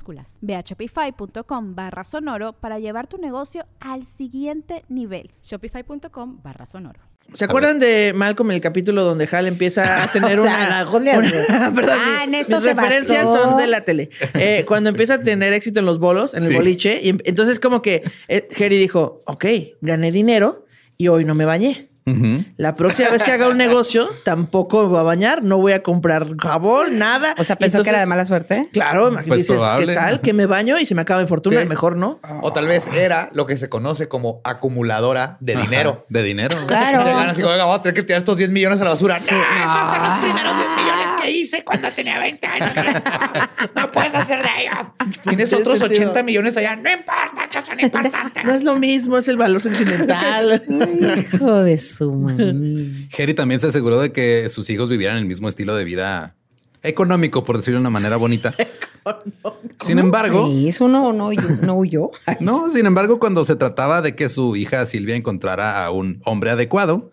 minúsculas. Ve a shopify.com barra sonoro para llevar tu negocio al siguiente nivel. Shopify.com barra sonoro. ¿Se acuerdan de Malcolm el capítulo donde Hal empieza a tener O sea, una, una- perdón, Ah, mis- en esto mis se referencias basó. son de la tele. Eh, cuando empieza a tener éxito en los bolos, en el boliche, y em- entonces como que eh, Harry dijo, ok, gané dinero y hoy no me bañé. Ujú. La próxima vez que haga un negocio, tampoco me voy a bañar, no voy a comprar jabón, nada. O sea, pensó que era de Entonces, mala suerte. Claro, Pues dices, probable. ¿qué tal? Que me baño y se me acaba mi fortuna, Sí. mejor no. O tal vez era lo que se conoce como acumuladora de Ajá, dinero. De dinero. Claro. Llegan así como, "Oiga, voy a tener que tirar estos 10 millones a la basura. Sí. No. esos son los primeros 10 millones que hice cuando tenía 20 años. No puedes hacer de ellos. Tienes Tiene otros sentido. 80 millones allá. No importa, que son importantes. No es lo mismo, es el valor sentimental. Hijo de su mami. Harry también se aseguró de que sus hijos vivieran el mismo estilo de vida económico, por decirlo de una manera bonita. Sin embargo, Sí, eso no, no, huyó- no huyó. No, sin embargo, cuando se trataba de que su hija Silvia encontrara a un hombre adecuado,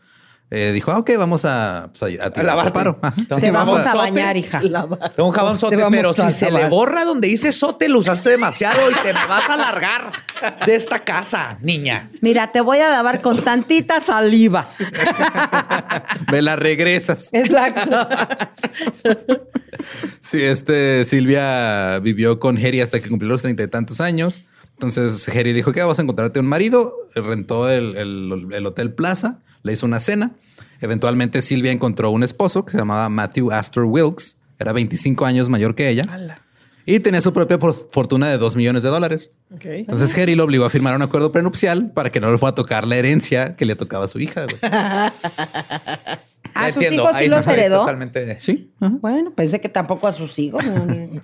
eh, dijo, ah, ok, vamos a, pues, a, lavarte. paro. Te vamos a Sote. bañar, hija. Tengo un jabón sote, pero si se le borra donde dice sote, lo usaste demasiado y te me vas a largar de esta casa, niña. Mira, te voy a lavar con tantita saliva. Me la regresas. Exacto. Sí, este Silvia vivió con Harry hasta que cumplió los treinta y tantos años. Entonces Harry dijo que vas a encontrarte un marido, rentó el, el- el Hotel Plaza, le hizo una cena. Eventualmente Silvia encontró un esposo que se llamaba Matthew Astor Wilkes, era 25 años mayor que ella y tenía su propia fortuna de 2 millones de dólares. Ok. Entonces Harry lo obligó a firmar un acuerdo prenupcial para que no le fuera a tocar la herencia que le tocaba a su hija. ¿A sus Entiendo, hijos sí ahí los heredó? Totalmente. Sí, ajá. Bueno, pensé que tampoco a sus hijos.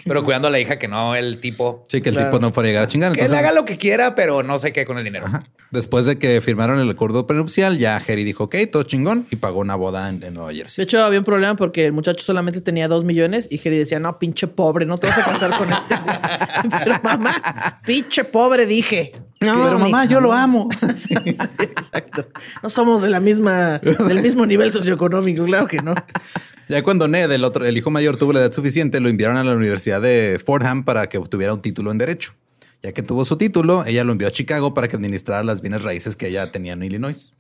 Pero cuidando a la hija que no el tipo. sí, que el tipo no fuera a llegar a chingar. Que él Entonces, haga lo que quiera, pero no sé qué con el dinero. Ajá. Después de que firmaron el acuerdo prenupcial, ya Harry dijo, ok, todo chingón, y pagó una boda en, en Nueva De Jersey. hecho, había un problema porque el muchacho solamente tenía dos millones y Jerry decía, no, pinche pobre, no te vas a casar con este. güey". Pero mamá, pinche pobre, dije. No, Pero mamá, yo lo amo. Sí, exacto. No somos de la misma, del mismo nivel socioeconómico, claro que no. Ya cuando Ned, el otro, el hijo mayor, tuvo la edad suficiente, lo enviaron a la Universidad de Fordham para que obtuviera un título en Derecho. Ya que tuvo su título, ella lo envió a Chicago para que administrara las bienes raíces que ella tenía en Illinois.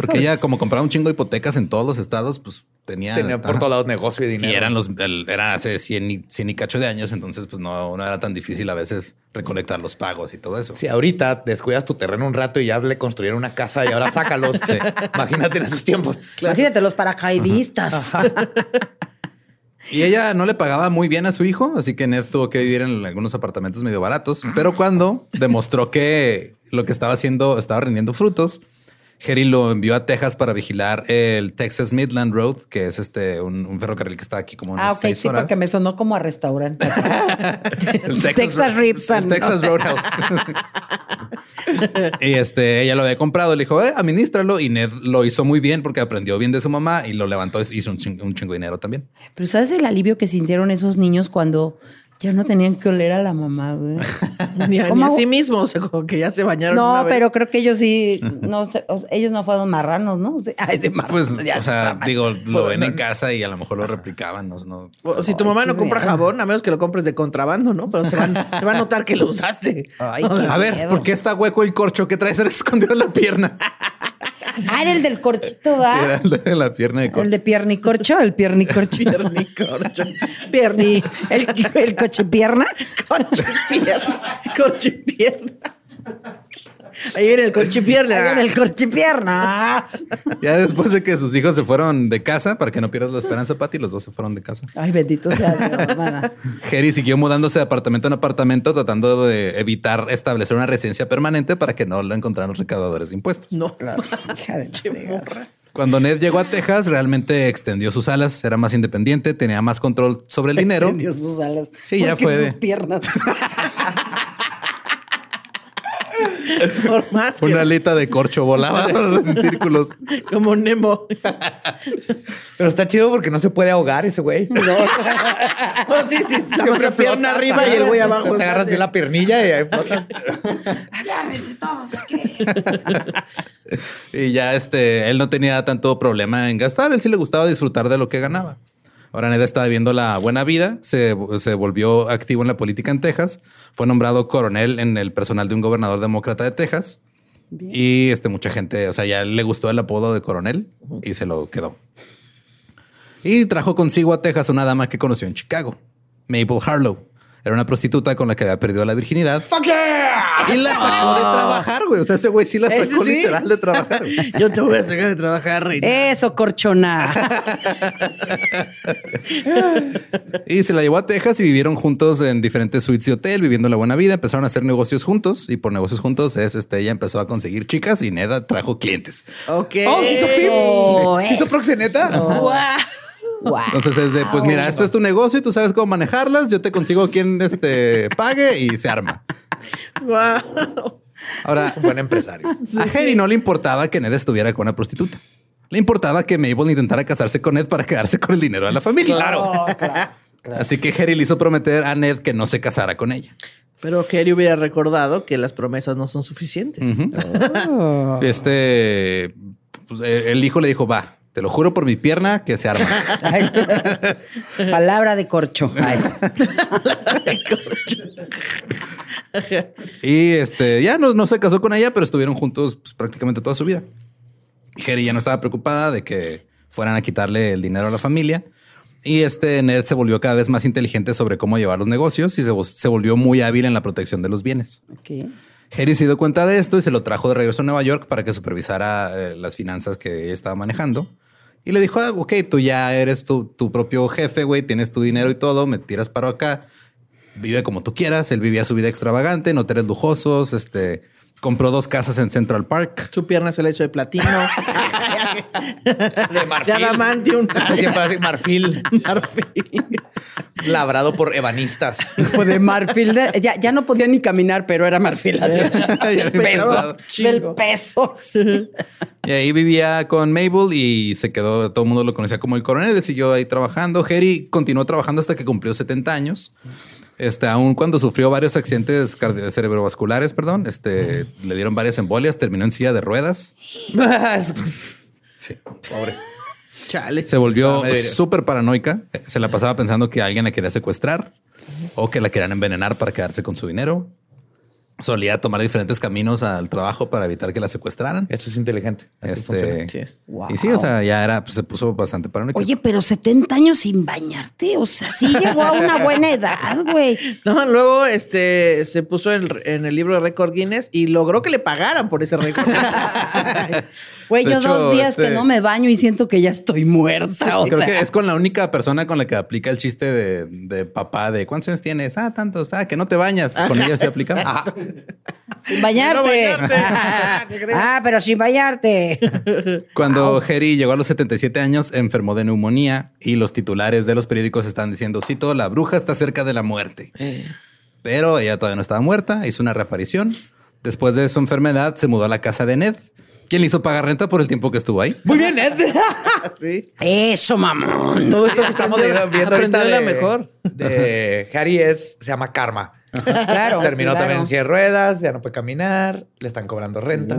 Porque ella, como compraba un chingo de hipotecas en todos los estados, pues tenía... Tenía por todos lados negocio y dinero. Y eran los, el- eran hace 100 y, 100 y cacho de años, entonces pues no, no era tan difícil a veces recolectar los pagos y todo eso. Si ahorita descuidas tu terreno un rato y ya le construyeron una casa y ahora sácalos. Imagínate en esos tiempos. Imagínate los paracaidistas. Y ella no le pagaba muy bien a su hijo, así que Ned tuvo que vivir en algunos apartamentos medio baratos. Pero cuando demostró que lo que estaba haciendo estaba rindiendo frutos, Harry lo envió a Texas para vigilar el Texas Midland Road, que es este un, un ferrocarril que está aquí como unas Ah, ok, seis sí, horas. porque me sonó como a restaurante. El Texas, Ribs. Texas Roadhouse. y este, ella lo había comprado, le dijo, eh, administralo. Y Ned lo hizo muy bien porque aprendió bien de su mamá y lo levantó, hizo un, ching- un chingo de dinero también. Pero ¿sabes el alivio que sintieron esos niños cuando ya no tenían que oler a la mamá, güey? Ni a, ni ¿Cómo a sí mismos, o sea, como que ya se bañaron. una No, vez. pero creo que ellos sí, no sé, o sea, ellos no fueron marranos, ¿no? O sea, Ay, ese marrano, Pues, ya o sea, digo, lo ven en casa y a lo mejor lo replicaban. No, no- O si tu mamá no compra miedo. jabón, a menos que lo compres de contrabando, ¿no? Pero se, van- se va a notar que lo usaste. Ay, qué A ver, miedo. ¿por qué está hueco el corcho que traes escondido en la pierna? Ah, era el del corchito, Sí, ¿va? era el de la pierna de corcho. el de piernicorcho, el piernicorcho. Pierni, corcho. Pierni. el, el coche pierna. Corchipierna. Corchipierna. Ahí viene el corchipierna. Ahí viene el corchipierna. Ya después de que sus hijos se fueron de casa, para que no pierdas la esperanza, Patty, los dos se fueron de casa. Ay, bendito sea Dios, hermana. Harry siguió mudándose de apartamento en apartamento, tratando de evitar establecer una residencia permanente para que no lo encontraran los recaudadores de impuestos. No. Hija de la fregada. Cuando Ned llegó a Texas, realmente extendió sus alas, era más independiente, tenía más control sobre el dinero. Extendió sus alas. Sí, ya fue de- sus piernas. Por más que Una alita de corcho volaba en círculos. como Nemo. Pero está chido porque no se puede ahogar ese güey. No, Oh, sí, sí. La otra pierna arriba y el güey abajo. Te agarras de la piernilla y ahí flotas. Y ya este, él no tenía tanto problema en gastar, él sí le gustaba disfrutar de lo que ganaba. Ahora Ned estaba viviendo la buena vida, se, se volvió activo en la política en Texas, fue nombrado coronel en el personal de un gobernador demócrata de Texas. Y este, mucha gente, o sea, ya le gustó el apodo de coronel y se lo quedó. Y trajo consigo a Texas una dama que conoció en Chicago, Mabel Harlow. Era una prostituta con la que había perdido la virginidad. Y la sacó de trabajar, güey. O sea, ese güey sí la sacó sí. literal de trabajar. güey. Yo te voy a sacar de trabajar, reina. Eso, corchona. Y se la llevó a Texas y vivieron juntos en diferentes suites de hotel, viviendo la buena vida. Empezaron a hacer negocios juntos y por negocios juntos es este. Ella empezó a conseguir chicas y Neda trajo clientes. Ok. Oh, ¿se hizo? Oh, ¿Se hizo proxeneta? Entonces es de, pues mira, esto es tu negocio y tú sabes cómo manejarlas. Yo te consigo quien este pague y se arma. Guau. Ahora, Es un buen empresario. a Harry no le importaba que Ned estuviera con una prostituta. Le importaba que Mabel intentara casarse con Ned para quedarse con el dinero de la familia. Claro. Así que Harry le hizo prometer a Ned que no se casara con ella. Pero Kerry hubiera recordado que las promesas no son suficientes. Oh. Este, pues, eh, el hijo le dijo, va, te lo juro por mi pierna que se arma. Ay, Palabra de corcho. Ay, y este, ya no, no se casó con ella, pero estuvieron juntos pues, prácticamente toda su vida. Y Harry ya no estaba preocupada de que fueran a quitarle el dinero a la familia. Y este Ned se volvió cada vez más inteligente sobre cómo llevar los negocios y se, se volvió muy hábil en la protección de los bienes. Ok. Harry se dio cuenta de esto y se lo trajo de regreso a Nueva York para que supervisara eh, las finanzas que ella estaba manejando. Y le dijo, ah, ok, tú ya eres tu, tu propio jefe, güey, tienes tu dinero y todo, me tiras para acá, vive como tú quieras. Él vivía su vida extravagante, en hoteles lujosos, este, compró dos casas en Central Park. Su pierna se le hizo de platino. De marfil. de adamantium. Así, marfil, Marfil. labrado por ebanistas. Pues de marfil. de- ya, ya no podía ni caminar, pero era marfil. así. Pesado. Del peso. sí. Y ahí vivía con Mabel y se quedó, todo el mundo lo conocía como el coronel, y siguió ahí trabajando. Harry continuó trabajando hasta que cumplió 70 años. Este, aún cuando sufrió varios accidentes cerebrovasculares, perdón, este, le dieron varias embolias, terminó en silla de ruedas. Sí. Pobre. Chale. Se volvió Ah, súper paranoica. Se la pasaba pensando que alguien la quería secuestrar o que la querían envenenar para quedarse con su dinero. Solía tomar diferentes caminos al trabajo para evitar que la secuestraran. Esto es inteligente. Así. Este, es. Y sí, o sea, ya era, pues, se puso bastante paranoica. Oye, pero 70 años sin bañarte. O sea, sí llegó a una buena edad, güey. No, luego este se puso en, en el libro de récord Guinness y logró que le pagaran por ese récord. Güey, yo hecho, dos días este- que no me baño y siento que ya estoy muerta. o Creo sea. que es con la única persona con la que aplica el chiste de, de papá de cuántos años tienes. Ah, tantos. Ah, que no te bañas. Con ella se aplica. Sin bañarte. No bañarte. ah, pero sin bañarte. Cuando Harry llegó a los 77 años, enfermó de neumonía y los titulares de los periódicos están diciendo, cito, la bruja está cerca de la muerte. Pero ella todavía no estaba muerta, hizo una reaparición. Después de su enfermedad, se mudó a la casa de Ned, quien le hizo pagar renta por el tiempo que estuvo ahí. Muy bien, Ed. sí. Eso, mamón. Todo esto que estamos viendo ahorita de, mejor. de Harry es, se llama Karma. Claro. Terminó sí, también claro. en silla de ruedas, ya no puede caminar, le están cobrando renta.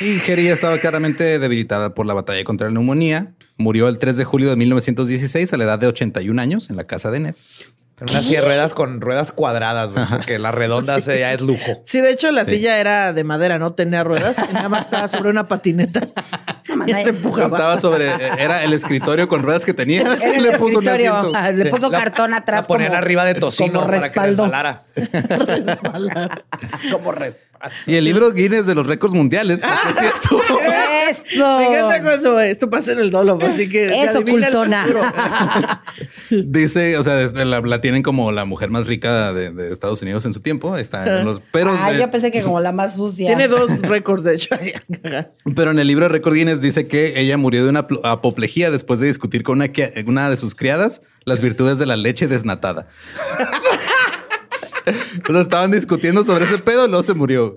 Y ya estaba claramente debilitada por la batalla contra la neumonía. Murió el 3 de julio de 1916 a la edad de 81 años en la casa de Ned. En una silla de ruedas con ruedas cuadradas, güey, porque la redonda se ya es lujo. Sí, de hecho la silla era de madera, no tenía ruedas, y nada más estaba sobre una patineta. y se empujaba. Estaba sobre, era el escritorio con ruedas que tenía. Era Y el le puso un asiento. Ah, Le puso La- cartón atrás. La ponían como- arriba de tocino como para que respaldo. resbalara. Como respaldo. Y el libro Guinness de los récords mundiales. sí estuvo. Eso. Me encanta cuando esto pasa en el dolo, así que Eso, cultona. Dice, o sea, desde la, la tienen como la mujer más rica de, de Estados Unidos en su tiempo. Está en los, pero, Ah, de- yo pensé que como la más sucia. Tiene dos récords, de hecho. pero en el libro de récord Guinness dice que ella murió de una apoplejía después de discutir con una, de sus criadas las virtudes de la leche desnatada. o sea, estaban discutiendo sobre ese pedo y luego se murió.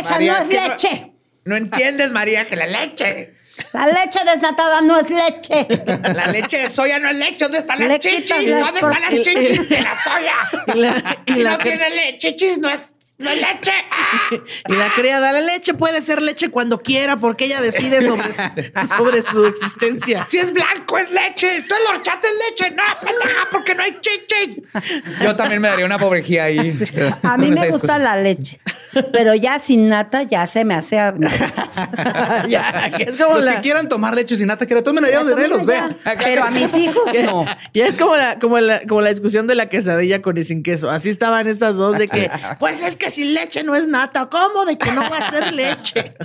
Esa María, no es es que no- leche. No entiendes, María, que la leche. La leche desnatada no es leche. La leche de soya no es leche. ¿Dónde están las chichis? ¿Dónde están las chichis de la soya? La, y Si la- no tiene le- chichis, no es, no es leche. ¡Ah! y la criada, la leche puede ser leche cuando quiera porque ella decide sobre su, sobre su existencia. Si es blanco, es leche. Entonces la horchata es leche. No, pendeja, porque no hay chichis. Yo también me daría una pobrejía ahí. A mí me gusta discusión. la leche, pero ya sin nata ya se me hace. Ya, que es como Los la, que quieran tomar leche sin nata, que la tomen allá donde nadie los vea. Pero a mis hijos no. Ya es como la, como, la, como la discusión de la quesadilla con y sin queso. Así estaban estas dos de que, pues es que sin leche no es nata. ¿Cómo? De que no va a ser leche.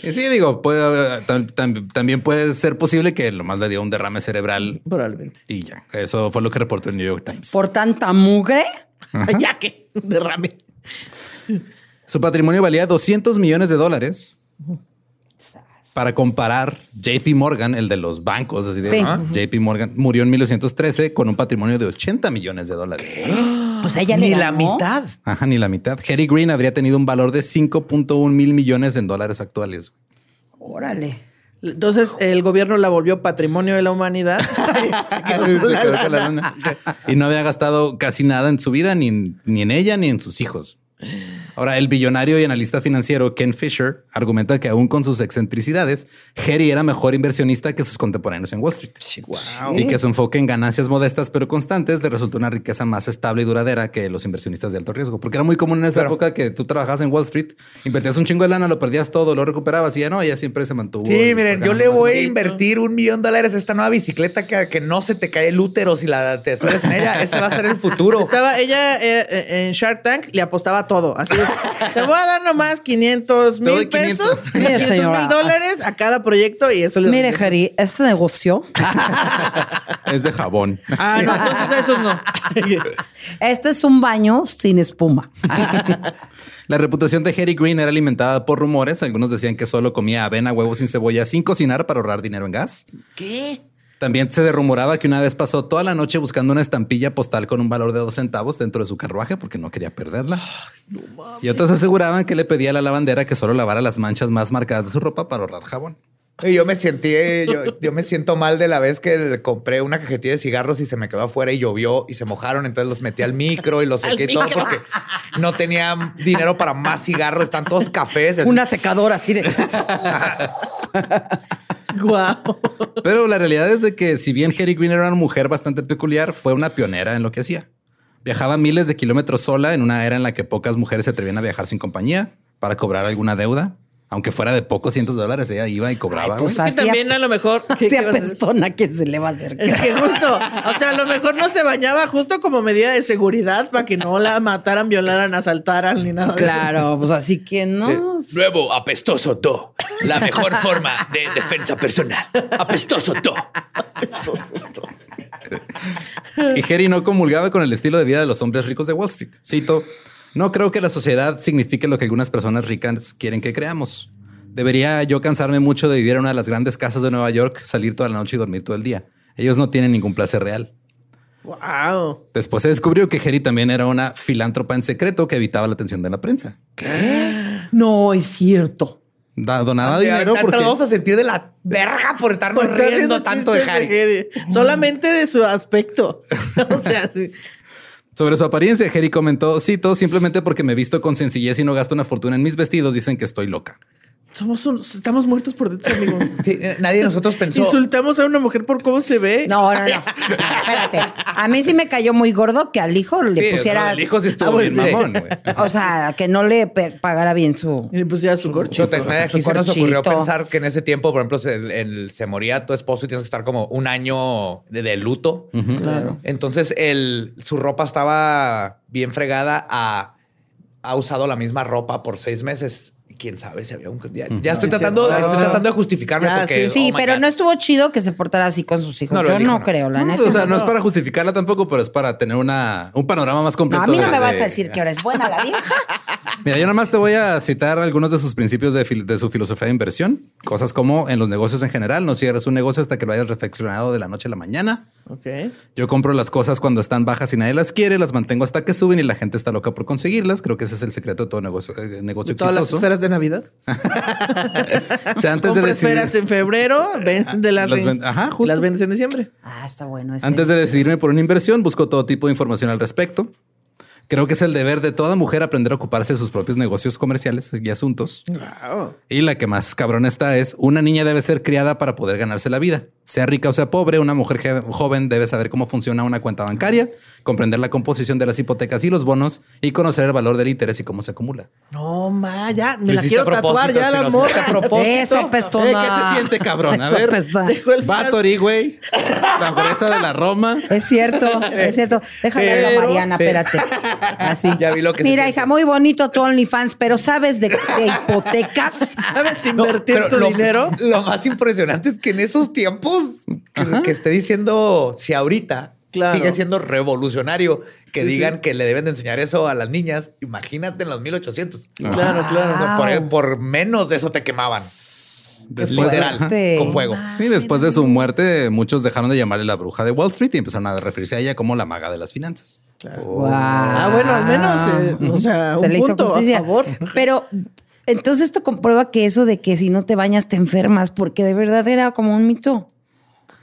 Y sí, digo, puede haber- tam- tam- también puede ser posible que lo más le dio un derrame cerebral Probablemente. y ya. Eso fue lo que reportó el New York Times. Por tanta mugre. Ya que derrame. Su patrimonio valía 200 millones de dólares. Para comparar, JP Morgan, el de los bancos, así de Sí. ¿ah? JP Morgan, murió en 1913 con un patrimonio de 80 millones de dólares. O sea, ya Ni le la mitad. Ajá, ni la mitad. Harry Green habría tenido un valor de 5.1 mil millones en dólares actuales. Órale. Entonces el gobierno la volvió patrimonio de la humanidad. Y no había gastado casi nada en su vida, ni, ni en ella, ni en sus hijos. Ahora, el billonario y analista financiero Ken Fisher argumenta que aún con sus excentricidades, Harry era mejor inversionista que sus contemporáneos en Wall Street. Y que su enfoque en ganancias modestas pero constantes le resultó una riqueza más estable y duradera que los inversionistas de alto riesgo. Porque era muy común en esa época que tú trabajabas en Wall Street, invertías un chingo de lana, lo perdías todo, lo recuperabas y ya no, ya siempre se mantuvo. Sí, miren, yo le voy a invertir un millón de dólares a esta nueva bicicleta que, que no se te cae el útero si la te subes en ella. Ese va a ser el futuro. Estaba ella eh, en Shark Tank, le apostaba todo. Así es. Te voy a dar nomás 500 Te doy mil 500. pesos, Mire, 500 señora. mil dólares a cada proyecto y eso le Mire, Harry, este negocio, Es de jabón. Ah, no, entonces esos no. este es un baño sin espuma. La reputación de Harry Green era alimentada por rumores. Algunos decían que solo comía avena, huevos sin cebolla, sin cocinar para ahorrar dinero en gas. ¿Qué? También se rumoraba que una vez pasó toda la noche buscando una estampilla postal con un valor de dos centavos dentro de su carruaje porque no quería perderla. y otros aseguraban que le pedía a la lavandera que solo lavara las manchas más marcadas de su ropa para ahorrar jabón. Y Yo me sentí, yo, yo me siento mal de la vez que le compré una cajetilla de cigarros y se me quedó afuera y llovió y se mojaron. Entonces los metí al micro y los sequé y todo porque no tenía dinero para más cigarros. Están todos cafés. Una secadora así de... Guau. Pero la realidad es de que si bien Harry Green era una mujer bastante peculiar, fue una pionera en lo que hacía. Viajaba miles de kilómetros sola en una era en la que pocas mujeres se atrevían a viajar sin compañía para cobrar alguna deuda. Aunque fuera de pocos cientos de dólares, ella iba y cobraba. Ay, pues. Es que también a lo mejor. ¿qué- Se qué vas a hacer? apestona que se le va a hacer. Es que justo, o sea, a lo mejor no se bañaba justo como medida de seguridad para que no la mataran, violaran, asaltaran ni nada. de eso. Claro, pues así que no. Nuevo apestoso Do. La mejor forma de defensa personal. Apestoso Do. Y Harry no comulgaba con el estilo de vida de los hombres ricos de Wall Street. Cito, no creo que la sociedad signifique lo que algunas personas ricas quieren que creamos. Debería yo cansarme mucho de vivir en una de las grandes casas de Nueva York, salir toda la noche y dormir todo el día. Ellos no tienen ningún placer real. Wow. Después se descubrió que Harry también era una filántropa en secreto que evitaba la atención de la prensa. No, es cierto. Da- donaba dinero porque... vamos a sentir de la verga por estar riendo tanto de chistes Harry. Solamente de su aspecto. o sea, sí. Sobre su apariencia, Harry comentó, cito, simplemente porque me visto con sencillez y no gasto una fortuna en mis vestidos, dicen que estoy loca. Somos un- estamos muertos por dentro, amigos. Sí, nadie de nosotros pensó. Insultamos a una mujer por cómo se ve. No, no, no. Espérate. A mí sí me cayó muy gordo que al hijo le Sí, pusiera. el hijo sí estuvo Ah, bien sí. mamón, güey. O sea, que no le pagara bien su. Y pues ya su corcho. Yo te- aquí Su se nos ocurrió pensar que en ese tiempo, por ejemplo, se, el- se moría tu esposo y tienes que estar como un año de, de luto. Claro. Entonces, el, su ropa estaba bien fregada. A, ha usado la misma ropa por seis meses. Quién sabe si había un. Ya, ya estoy, tratando, estoy tratando de justificarme Ya, porque. Sí, oh pero God. no estuvo chido que se portara así con sus hijos. No, lo Yo no no. creo, la No, neta. o sea, no es para justificarla tampoco, pero es para tener una, un panorama más No, completo. a mí no de- me vas de- a decir que ahora es buena la vieja. Mira, yo nada más te voy a citar algunos de sus principios de, fil- de su filosofía de inversión. Cosas como en los negocios en general, no cierres un negocio hasta que lo hayas reflexionado de la noche a la mañana. Ok. Yo compro las cosas cuando están bajas y nadie las quiere, las mantengo hasta que suben y la gente está loca por conseguirlas. Creo que ese es el secreto de todo negocio, eh, negocio Todas las esferas de Navidad. O sea, antes de decidir, esferas en febrero, véndelas Las en, ajá, justo. las vendes en diciembre. Ah, está bueno. ese. antes de decidirme por una inversión, busco todo tipo de información al respecto. Creo que es el deber de toda mujer aprender a ocuparse de sus propios negocios comerciales y asuntos. Wow. Y la que más cabrón está es una niña debe ser criada para poder ganarse la vida. Sea rica o sea pobre, una mujer je- joven debe saber cómo funciona una cuenta bancaria, comprender la composición de las hipotecas y los bonos y conocer el valor del interés y cómo se acumula. No, ma, ya, me la quiero a tatuar ya la a morra. Eso, pestona. Eh, ¿qué se siente, cabrón? A ver. pestona. Dejó el Va Tori, güey. La presa de la Roma. Es cierto, es cierto. Déjame verlo, Pero- Mariana, espérate. Así. Ya vi lo que se Mira, hija, muy bonito tu OnlyFans, pero ¿sabes de, de hipotecas? ¿Sabes invertir tu lo, dinero? Lo más impresionante es que en esos tiempos que, que esté diciendo si ahorita Claro. sigue siendo revolucionario que Sí, digan sí. que le deben de enseñar eso a las niñas. Imagínate en los 1800. Claro, claro. Por, por menos de eso te quemaban. Después de, Literal, con fuego. y después de su muerte, muchos dejaron de llamarle la bruja de Wall Street y empezaron a referirse a ella como la maga de las finanzas. Ah, bueno, al menos, eh, o sea, Se un le hizo punto justicia. a favor. Pero entonces esto comprueba que eso de que si no te bañas te enfermas, porque de verdad era como un mito.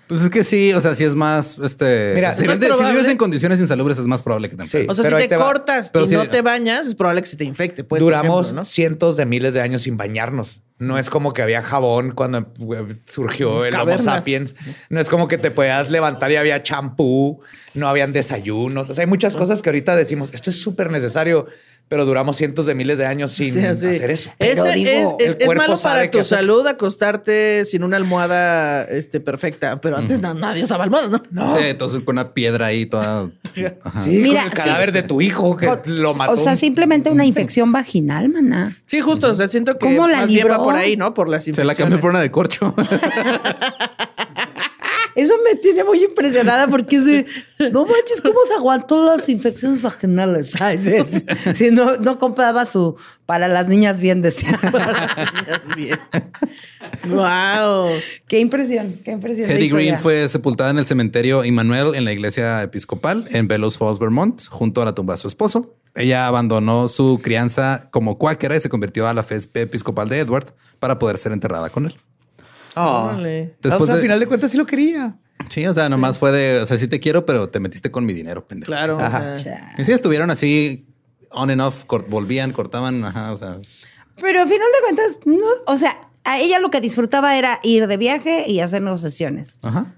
Pues es que sí, o sea, sí es más, este... Mira, si, es más vives- si vives en condiciones insalubres es más probable que te Sí. enfermes. O sea, Pero si te, te cortas y sí- no te bañas, es probable que se te infecte. Pues, Duramos ejemplo, ¿no? cientos de miles de años sin bañarnos. No es como que había jabón cuando eh, surgió el Cavernas. Homo sapiens. No es como que te podías levantar y había champú, no habían desayunos. O sea, hay muchas cosas que ahorita decimos, esto es súper necesario, pero duramos cientos de miles de años sin Sí, sí. hacer eso. Pero digo, es, el es- malo para tu hacer. salud acostarte sin una almohada este, perfecta. Pero antes na- nadie usaba almohadas, ¿no? Sí, entonces con una piedra ahí toda... Ajá. Sí, Mira, con el sí. cadáver de tu hijo que lo mató. O sea, simplemente una infección vaginal, maná. Sí, justo. O sea, siento que ¿Cómo la más bien va por ahí, ¿no? Por las Se infecciones. la cambió por una de corcho. Eso me tiene muy impresionada porque es de, no manches, ¿cómo se aguantó las infecciones vaginales? Sí. Sí, no, no compraba su, para las niñas bien, decía. bien. wow. qué impresión, qué impresión. de Hetty Green fue sepultada en el cementerio Immanuel en la iglesia episcopal en Bellows Falls, Vermont, junto a la tumba de su esposo. Ella abandonó su crianza como cuáquera y se convirtió a la fe episcopal de Edward para poder ser enterrada con él. Oh. Órale. Después o sea, de- al final de cuentas sí lo quería. Sí, o sea, nomás fue de, o sea, sí te quiero, pero te metiste con mi dinero, pendejo. Claro. Ajá. Y sí, estuvieron así on and off, cort- volvían, cortaban, ajá, o sea. Pero al final de cuentas, no, o sea, a ella lo que disfrutaba era ir de viaje y hacer negociaciones. Ajá.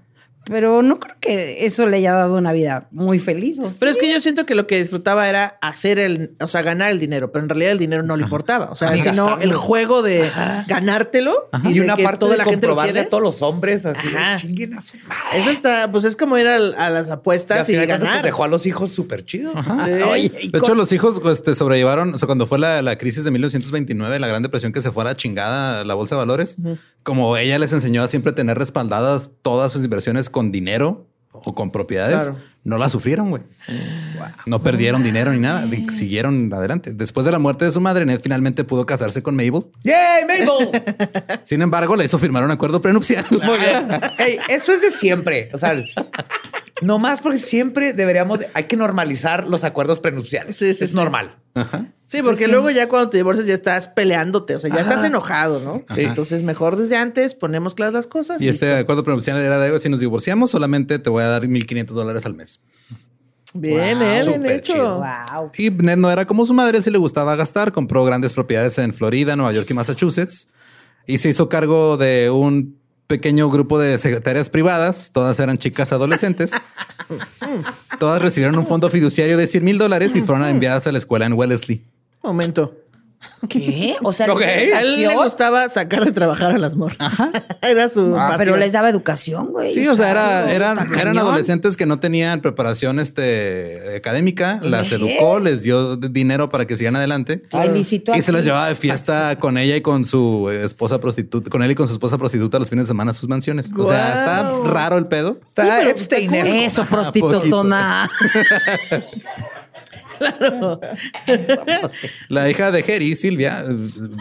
Pero no creo que eso le haya dado una vida muy feliz. ¿o Pero sí? es que yo siento que lo que disfrutaba era hacer el, o sea, ganar el dinero, pero en realidad el dinero no le importaba. O sea, Ni sino el juego de ganártelo Y de una que parte toda de la gente lo quiere. a todos los hombres así de, Ajá. chinguen a su madre. Eso está, pues es como ir a, las Y apuestas y, cuentas, ganar. pues, dejó a los hijos súper chido. Sí. Oye, y De con- hecho, los hijos este, sobrellevaron, o sea, cuando fue la, la crisis de 1929, la gran depresión que se fue a la chingada la bolsa de valores, como ella les enseñó a siempre tener respaldadas todas sus inversiones con dinero o con propiedades, Claro. no la sufrieron, güey. No perdieron dinero ni nada, siguieron adelante. Después de la muerte de su madre, Ned finalmente pudo casarse con Mabel. ¡Yay, Mabel! Sin embargo, le hizo firmar un acuerdo prenupcial. Muy bien. Ey, eso es de siempre. O sea, no más porque siempre deberíamos, de- hay que normalizar los acuerdos prenupciales. Sí, sí, es sí. normal. Sí, porque luego ya cuando te divorcias ya estás peleándote, o sea, ya estás enojado, ¿no? Sí. Entonces mejor desde antes ponemos claras las cosas. Y este acuerdo prenupcial era de, si nos divorciamos, solamente te voy a dar 1.500 dólares al mes. Bien, Wow, eh, bien hecho. Wow. Y Ned no era como su madre, él sí le gustaba gastar, compró grandes propiedades en Florida, Nueva York y Massachusetts y se hizo cargo de un pequeño grupo de secretarias privadas, todas eran chicas adolescentes. todas recibieron un fondo fiduciario de 100 mil dólares y fueron enviadas a la escuela en Wellesley. Momento. ¿Qué? O sea, Ok. ¿les A él le gustaba sacar de trabajar a las morras. Era su Ah, pero les daba educación, güey. Sí, o sea, era- eran, eran adolescentes que no tenían preparación este, académica, las educó, les dio dinero para que sigan adelante. Ay, visitó Y se las llevaba de fiesta con ella y con su esposa prostituta, con él y con su esposa prostituta los fines de semana a sus mansiones. O sea, está raro el pedo. Está Epsteinesco. Eso, prostitutona. La hija de Jerry, Silvia,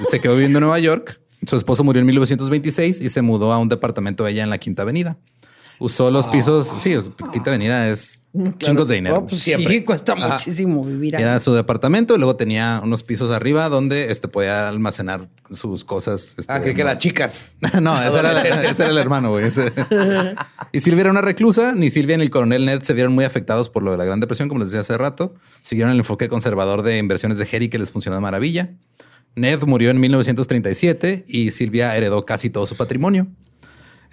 se quedó viviendo en Nueva York. Su esposo murió en 1926 y se mudó a un departamento ella en la Quinta Avenida. Usó los pisos. Sí, Quinta Avenida es chingos de dinero. Oh, pues Siempre. sí, cuesta muchísimo vivir ahí. Era su departamento y luego tenía unos pisos arriba donde este podía almacenar sus cosas. este, Ah, creí que no- las chicas. no, ese era, ese era el hermano, güey. Y Silvia era una reclusa. Ni Silvia ni el coronel Ned se vieron muy afectados por lo de la Gran Depresión, como les decía hace rato. Siguieron el enfoque conservador de inversiones de Harry que les funcionó de maravilla. Ned murió en 1937 y Silvia heredó casi todo su patrimonio.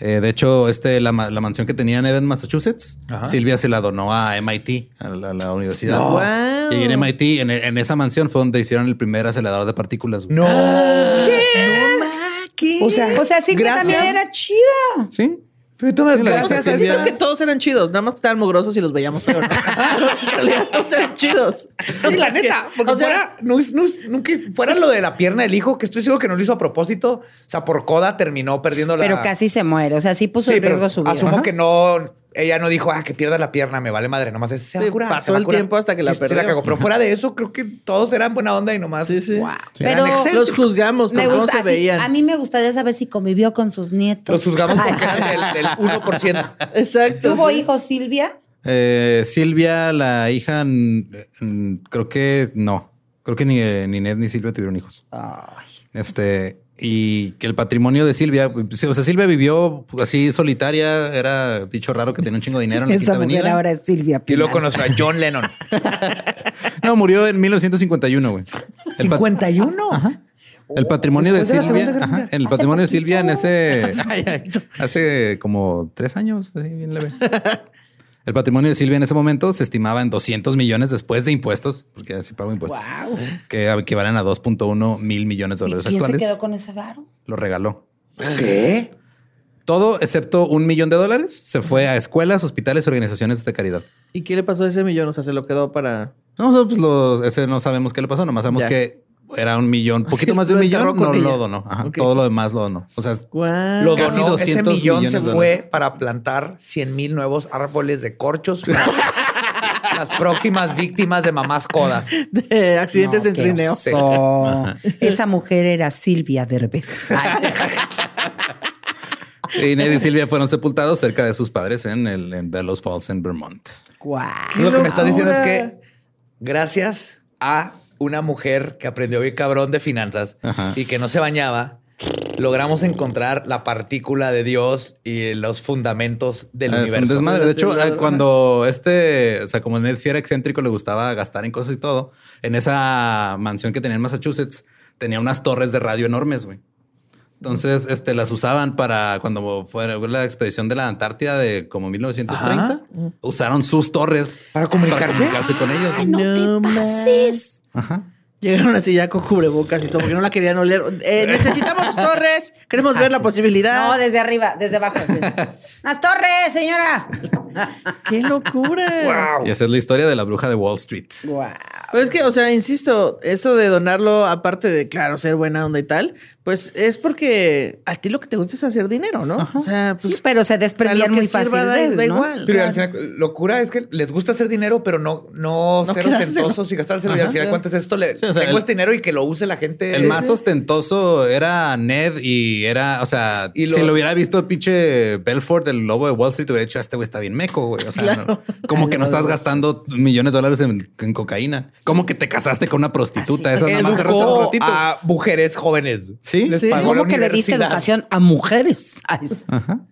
Eh, de hecho, este, la, ma- la mansión que tenía en Massachusetts, Silvia se la donó a MIT, a la, a la universidad. Wow. Y en MIT, en, en esa mansión fue donde hicieron el primer acelerador de partículas. güey. No. O sea, o sea sí que gracias. también era chida. Sí. Pero toma, Gracias, Silvia. que todos eran chidos, nada más que estaban mugrosos y los veíamos en realidad todos eran chidos. Sí, la neta, porque O sea, fuera, no, es- no es- nunca fuera lo de la pierna del hijo, que estoy seguro que no lo hizo a propósito. O sea, por coda terminó perdiendo la. Pero casi se muere. O sea, sí puso Sí, en riesgo su vida. asumo que no. Ella no dijo, ah, que pierda la pierna, me vale madre. Nomás ese se va Sí, a curar. pasó se va a el curar". tiempo hasta que la Sí, sí perdió. cagó. Pero fuera de eso, creo que todos eran buena onda y nomás. Sí, sí. Pero. Los juzgamos por Me cómo gusta, se así, veían. a mí me gustaría saber si convivió con sus nietos. Los juzgamos porque eran del, del 1%. Exacto. ¿Tuvo sí. hijos Silvia? Eh, Silvia, la hija, creo que no. Creo que ni, eh, ni Ned ni Silvia tuvieron hijos. Ay. Este, y que el patrimonio de Silvia, o sea, Silvia vivió así solitaria, era bicho raro que tenía un chingo de dinero en la Esa Quinta mujer Avenida. ahora es Silvia Y luego Pinal. conozco a John Lennon. No, murió en 1951, güey. El, pat- 51. el patrimonio de Después de la Silvia, Segunda Guerra ajá, Mundial. el Hace patrimonio de. Silvia en ese hace como tres años, así bien leve. El patrimonio de Silvia en ese momento se estimaba en 200 millones después de impuestos, porque así pago impuestos, que equivalen a 2.1 mil millones de ¿Y dólares quién se quedó con ese varo? Lo regaló. ¿Qué? Todo excepto un millón de dólares se fue a escuelas, hospitales, organizaciones de caridad. ¿Y qué le pasó a ese millón? O sea, se lo quedó para. No, pues los- ese no sabemos qué le pasó, nomás sabemos Ya. que era un millón, poquito Sí, más de un millón, no ella. lo donó. Ajá. Todo lo demás lo donó. O sea. Lo Casi donó. Ese 200 millón se millones de fue para plantar 100 mil nuevos árboles de corchos para las próximas víctimas de mamás codas. De accidentes No, en trineo. oso. Esa mujer era Silvia Derbez. Y Ned y Silvia fueron sepultados cerca de sus padres en, el, en Bellows Falls, en Vermont. Lo que me estás diciendo es que gracias a una mujer que aprendió bien cabrón de finanzas Ajá. y que no se bañaba, logramos encontrar la partícula de Dios y los fundamentos del Ah, un universo. desmadre. De hecho, eh, cuando este, o sea, como Ned sí era excéntrico, le gustaba gastar en cosas y todo, en esa mansión que tenía en Massachusetts, tenía unas torres de radio enormes, güey. Entonces, este, las usaban para cuando fue la expedición de la Antártida de como 1930. Usaron sus torres ¿Para comunicarse? comunicarse con ellos. No pases. Ajá. Llegaron así ya con cubrebocas y todo, porque no la querían oler. Eh, necesitamos sus torres. Queremos ver la posibilidad. No, desde arriba, desde abajo. así. ¡Las torres, señora! ¡Qué locura! Y esa es la historia de la bruja de Wall Street. Guau. Pero es que, o sea, insisto, eso de donarlo, aparte de, claro, ser buena onda y tal, pues es porque a ti lo que te gusta es hacer dinero, ¿no? O sea, pues sí, pero se desprendían muy fácil da, de él, da ¿no? igual. Pero claro. al final, locura es que les gusta hacer dinero, pero no, no, No ser ostentosos y gastárselo. y al final, ¿cuánto es esto? Le, Sí, sea, tengo el- este dinero y que lo use la gente. El más ostentoso era Ned y era, o sea, Y lo- si lo hubiera visto el pinche Belfort, el lobo de Wall Street, hubiera dicho, este güey está bien meco, güey. O sea, no- como que no estás gastando millones de dólares en, en cocaína. Como que te casaste con una prostituta. Esa nada más se un ratito. a mujeres jóvenes. Sí, Les sí. pagó la ¿Cómo que le diste universidad. educación a mujeres? Ay,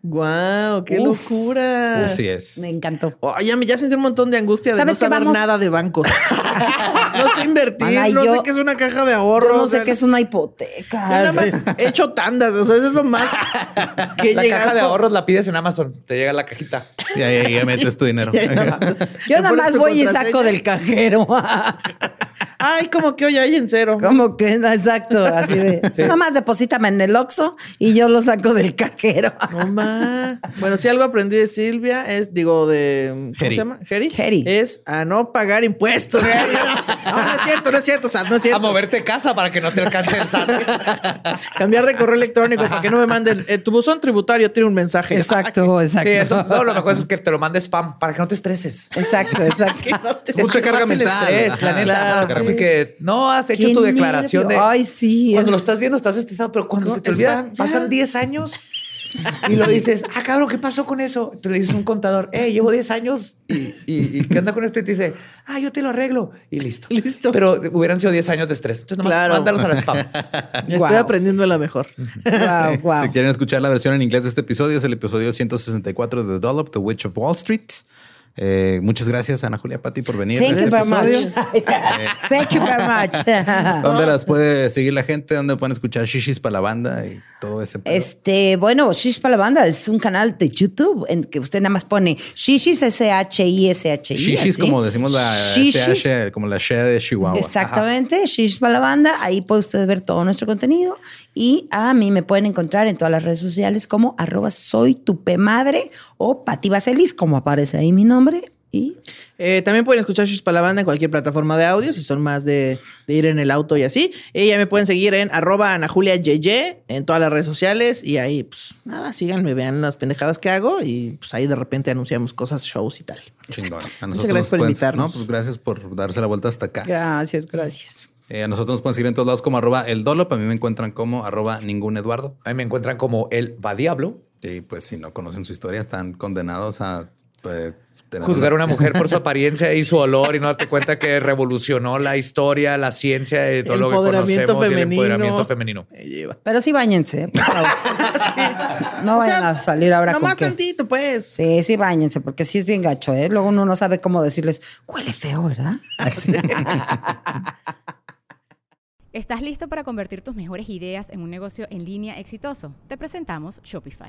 Guau, qué Uf. locura. Así es. me encantó. Oye, ya, me- ya sentí un montón de angustia de no saber Vamos- nada de bancos. no sé invertir, no yo- sé qué es una caja de Yo ahorro. no o sea, sé qué es una hipoteca. Yo nada más he hecho tandas, o sea, eso es lo más que La caja de ahorros la pides en Amazon. Te llega la cajita. Y ahí ya metes tu dinero. Yo nada más voy y saco del cajero. Ay, como que hoy hay en cero. Como que, exacto, así de. Nada más deposítame en el Oxxo y yo lo saco del cajero. No ma. Bueno, si algo aprendí de Silvia es, digo, de. ¿Cómo Heri. se llama? Heri. Heri. Es a no pagar impuestos. No, no es cierto, no es cierto, o sea, no es A cierto. moverte de casa para que no te alcance el SAT. Cambiar de correo electrónico para que no me manden. eh, tu buzón tributario tiene un mensaje. Exacto, exacto. Sí, eso. No, lo mejor es que te lo mande spam para que no te estreses. Exacto, exacto. Es mucha carga mental. estrés, la neta. Claro, Así sí. que no has hecho Qué tu declaración nervio. de. Ay, sí. Cuando es- lo estás viendo, estás estresado, pero cuando No, se te olvida, pasan 10 años y lo dices, ah, cabrón, ¿qué pasó con eso? Tú le dices a un contador, eh, llevo 10 años y, y, y ¿qué anda con esto? Y te dice, ah, yo te lo arreglo y listo. Listo. Pero hubieran sido 10 años de estrés. Entonces, nomás Claro. mándalos a la spam. Estoy aprendiendo la mejor. Wow, wow. Si quieren escuchar la versión en inglés de este episodio, es el episodio 164 de The Dollop, The Witch of Wall Street. Eh, muchas gracias, Ana Julia Patti, por venir. Thank you este very much. Thank you very much. ¿Dónde las puede seguir la gente? ¿Dónde pueden escuchar Shishis para la banda y todo ese pedo? Este, bueno, Shish para la banda es un canal de YouTube en que usted nada más pone Shishis S-H-I-S-H-I. Shishis, así. como decimos la Shishis. SH, como la She de Chihuahua. Exactamente, Shish para la banda. Ahí puede usted ver todo nuestro contenido. Y a mí me pueden encontrar en todas las redes sociales como arroba soy tu madre o Pati Vaselis, como aparece ahí mi nombre. Y Eh, también pueden escuchar Shish para la banda en cualquier plataforma de audio, si son más de, de ir en el auto y así. Y ya me pueden seguir en arroba anajuliayeye en todas las redes sociales. Y ahí, pues nada, síganme, vean las pendejadas que hago. Y pues ahí de repente anunciamos cosas, shows y tal. Chingón. A Muchas nosotros gracias por pueden- invitarnos. No, pues gracias por darse la vuelta hasta acá. gracias, gracias. Eh, a nosotros nos pueden seguir en todos lados como arroba el Dolop. A mí me encuentran como arroba ningún Eduardo. A mí me encuentran como el va diablo. Y pues si no conocen su historia, están condenados a eh, Juzgar a una mujer por su apariencia y su olor y no darte cuenta que revolucionó la historia, la ciencia y todo lo que conocemos y el femenino. empoderamiento femenino. Me lleva. Pero sí bañense, ¿eh? por favor. No O vayan sea, a salir ahora con Nomás que... tantito, pues. Sí, sí, bañense, porque sí es bien gacho, ¿eh? Luego uno no sabe cómo decirles, huele feo, ¿verdad? Así. ¿Estás listo para convertir tus mejores ideas en un negocio en línea exitoso? Te presentamos Shopify.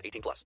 18 plus.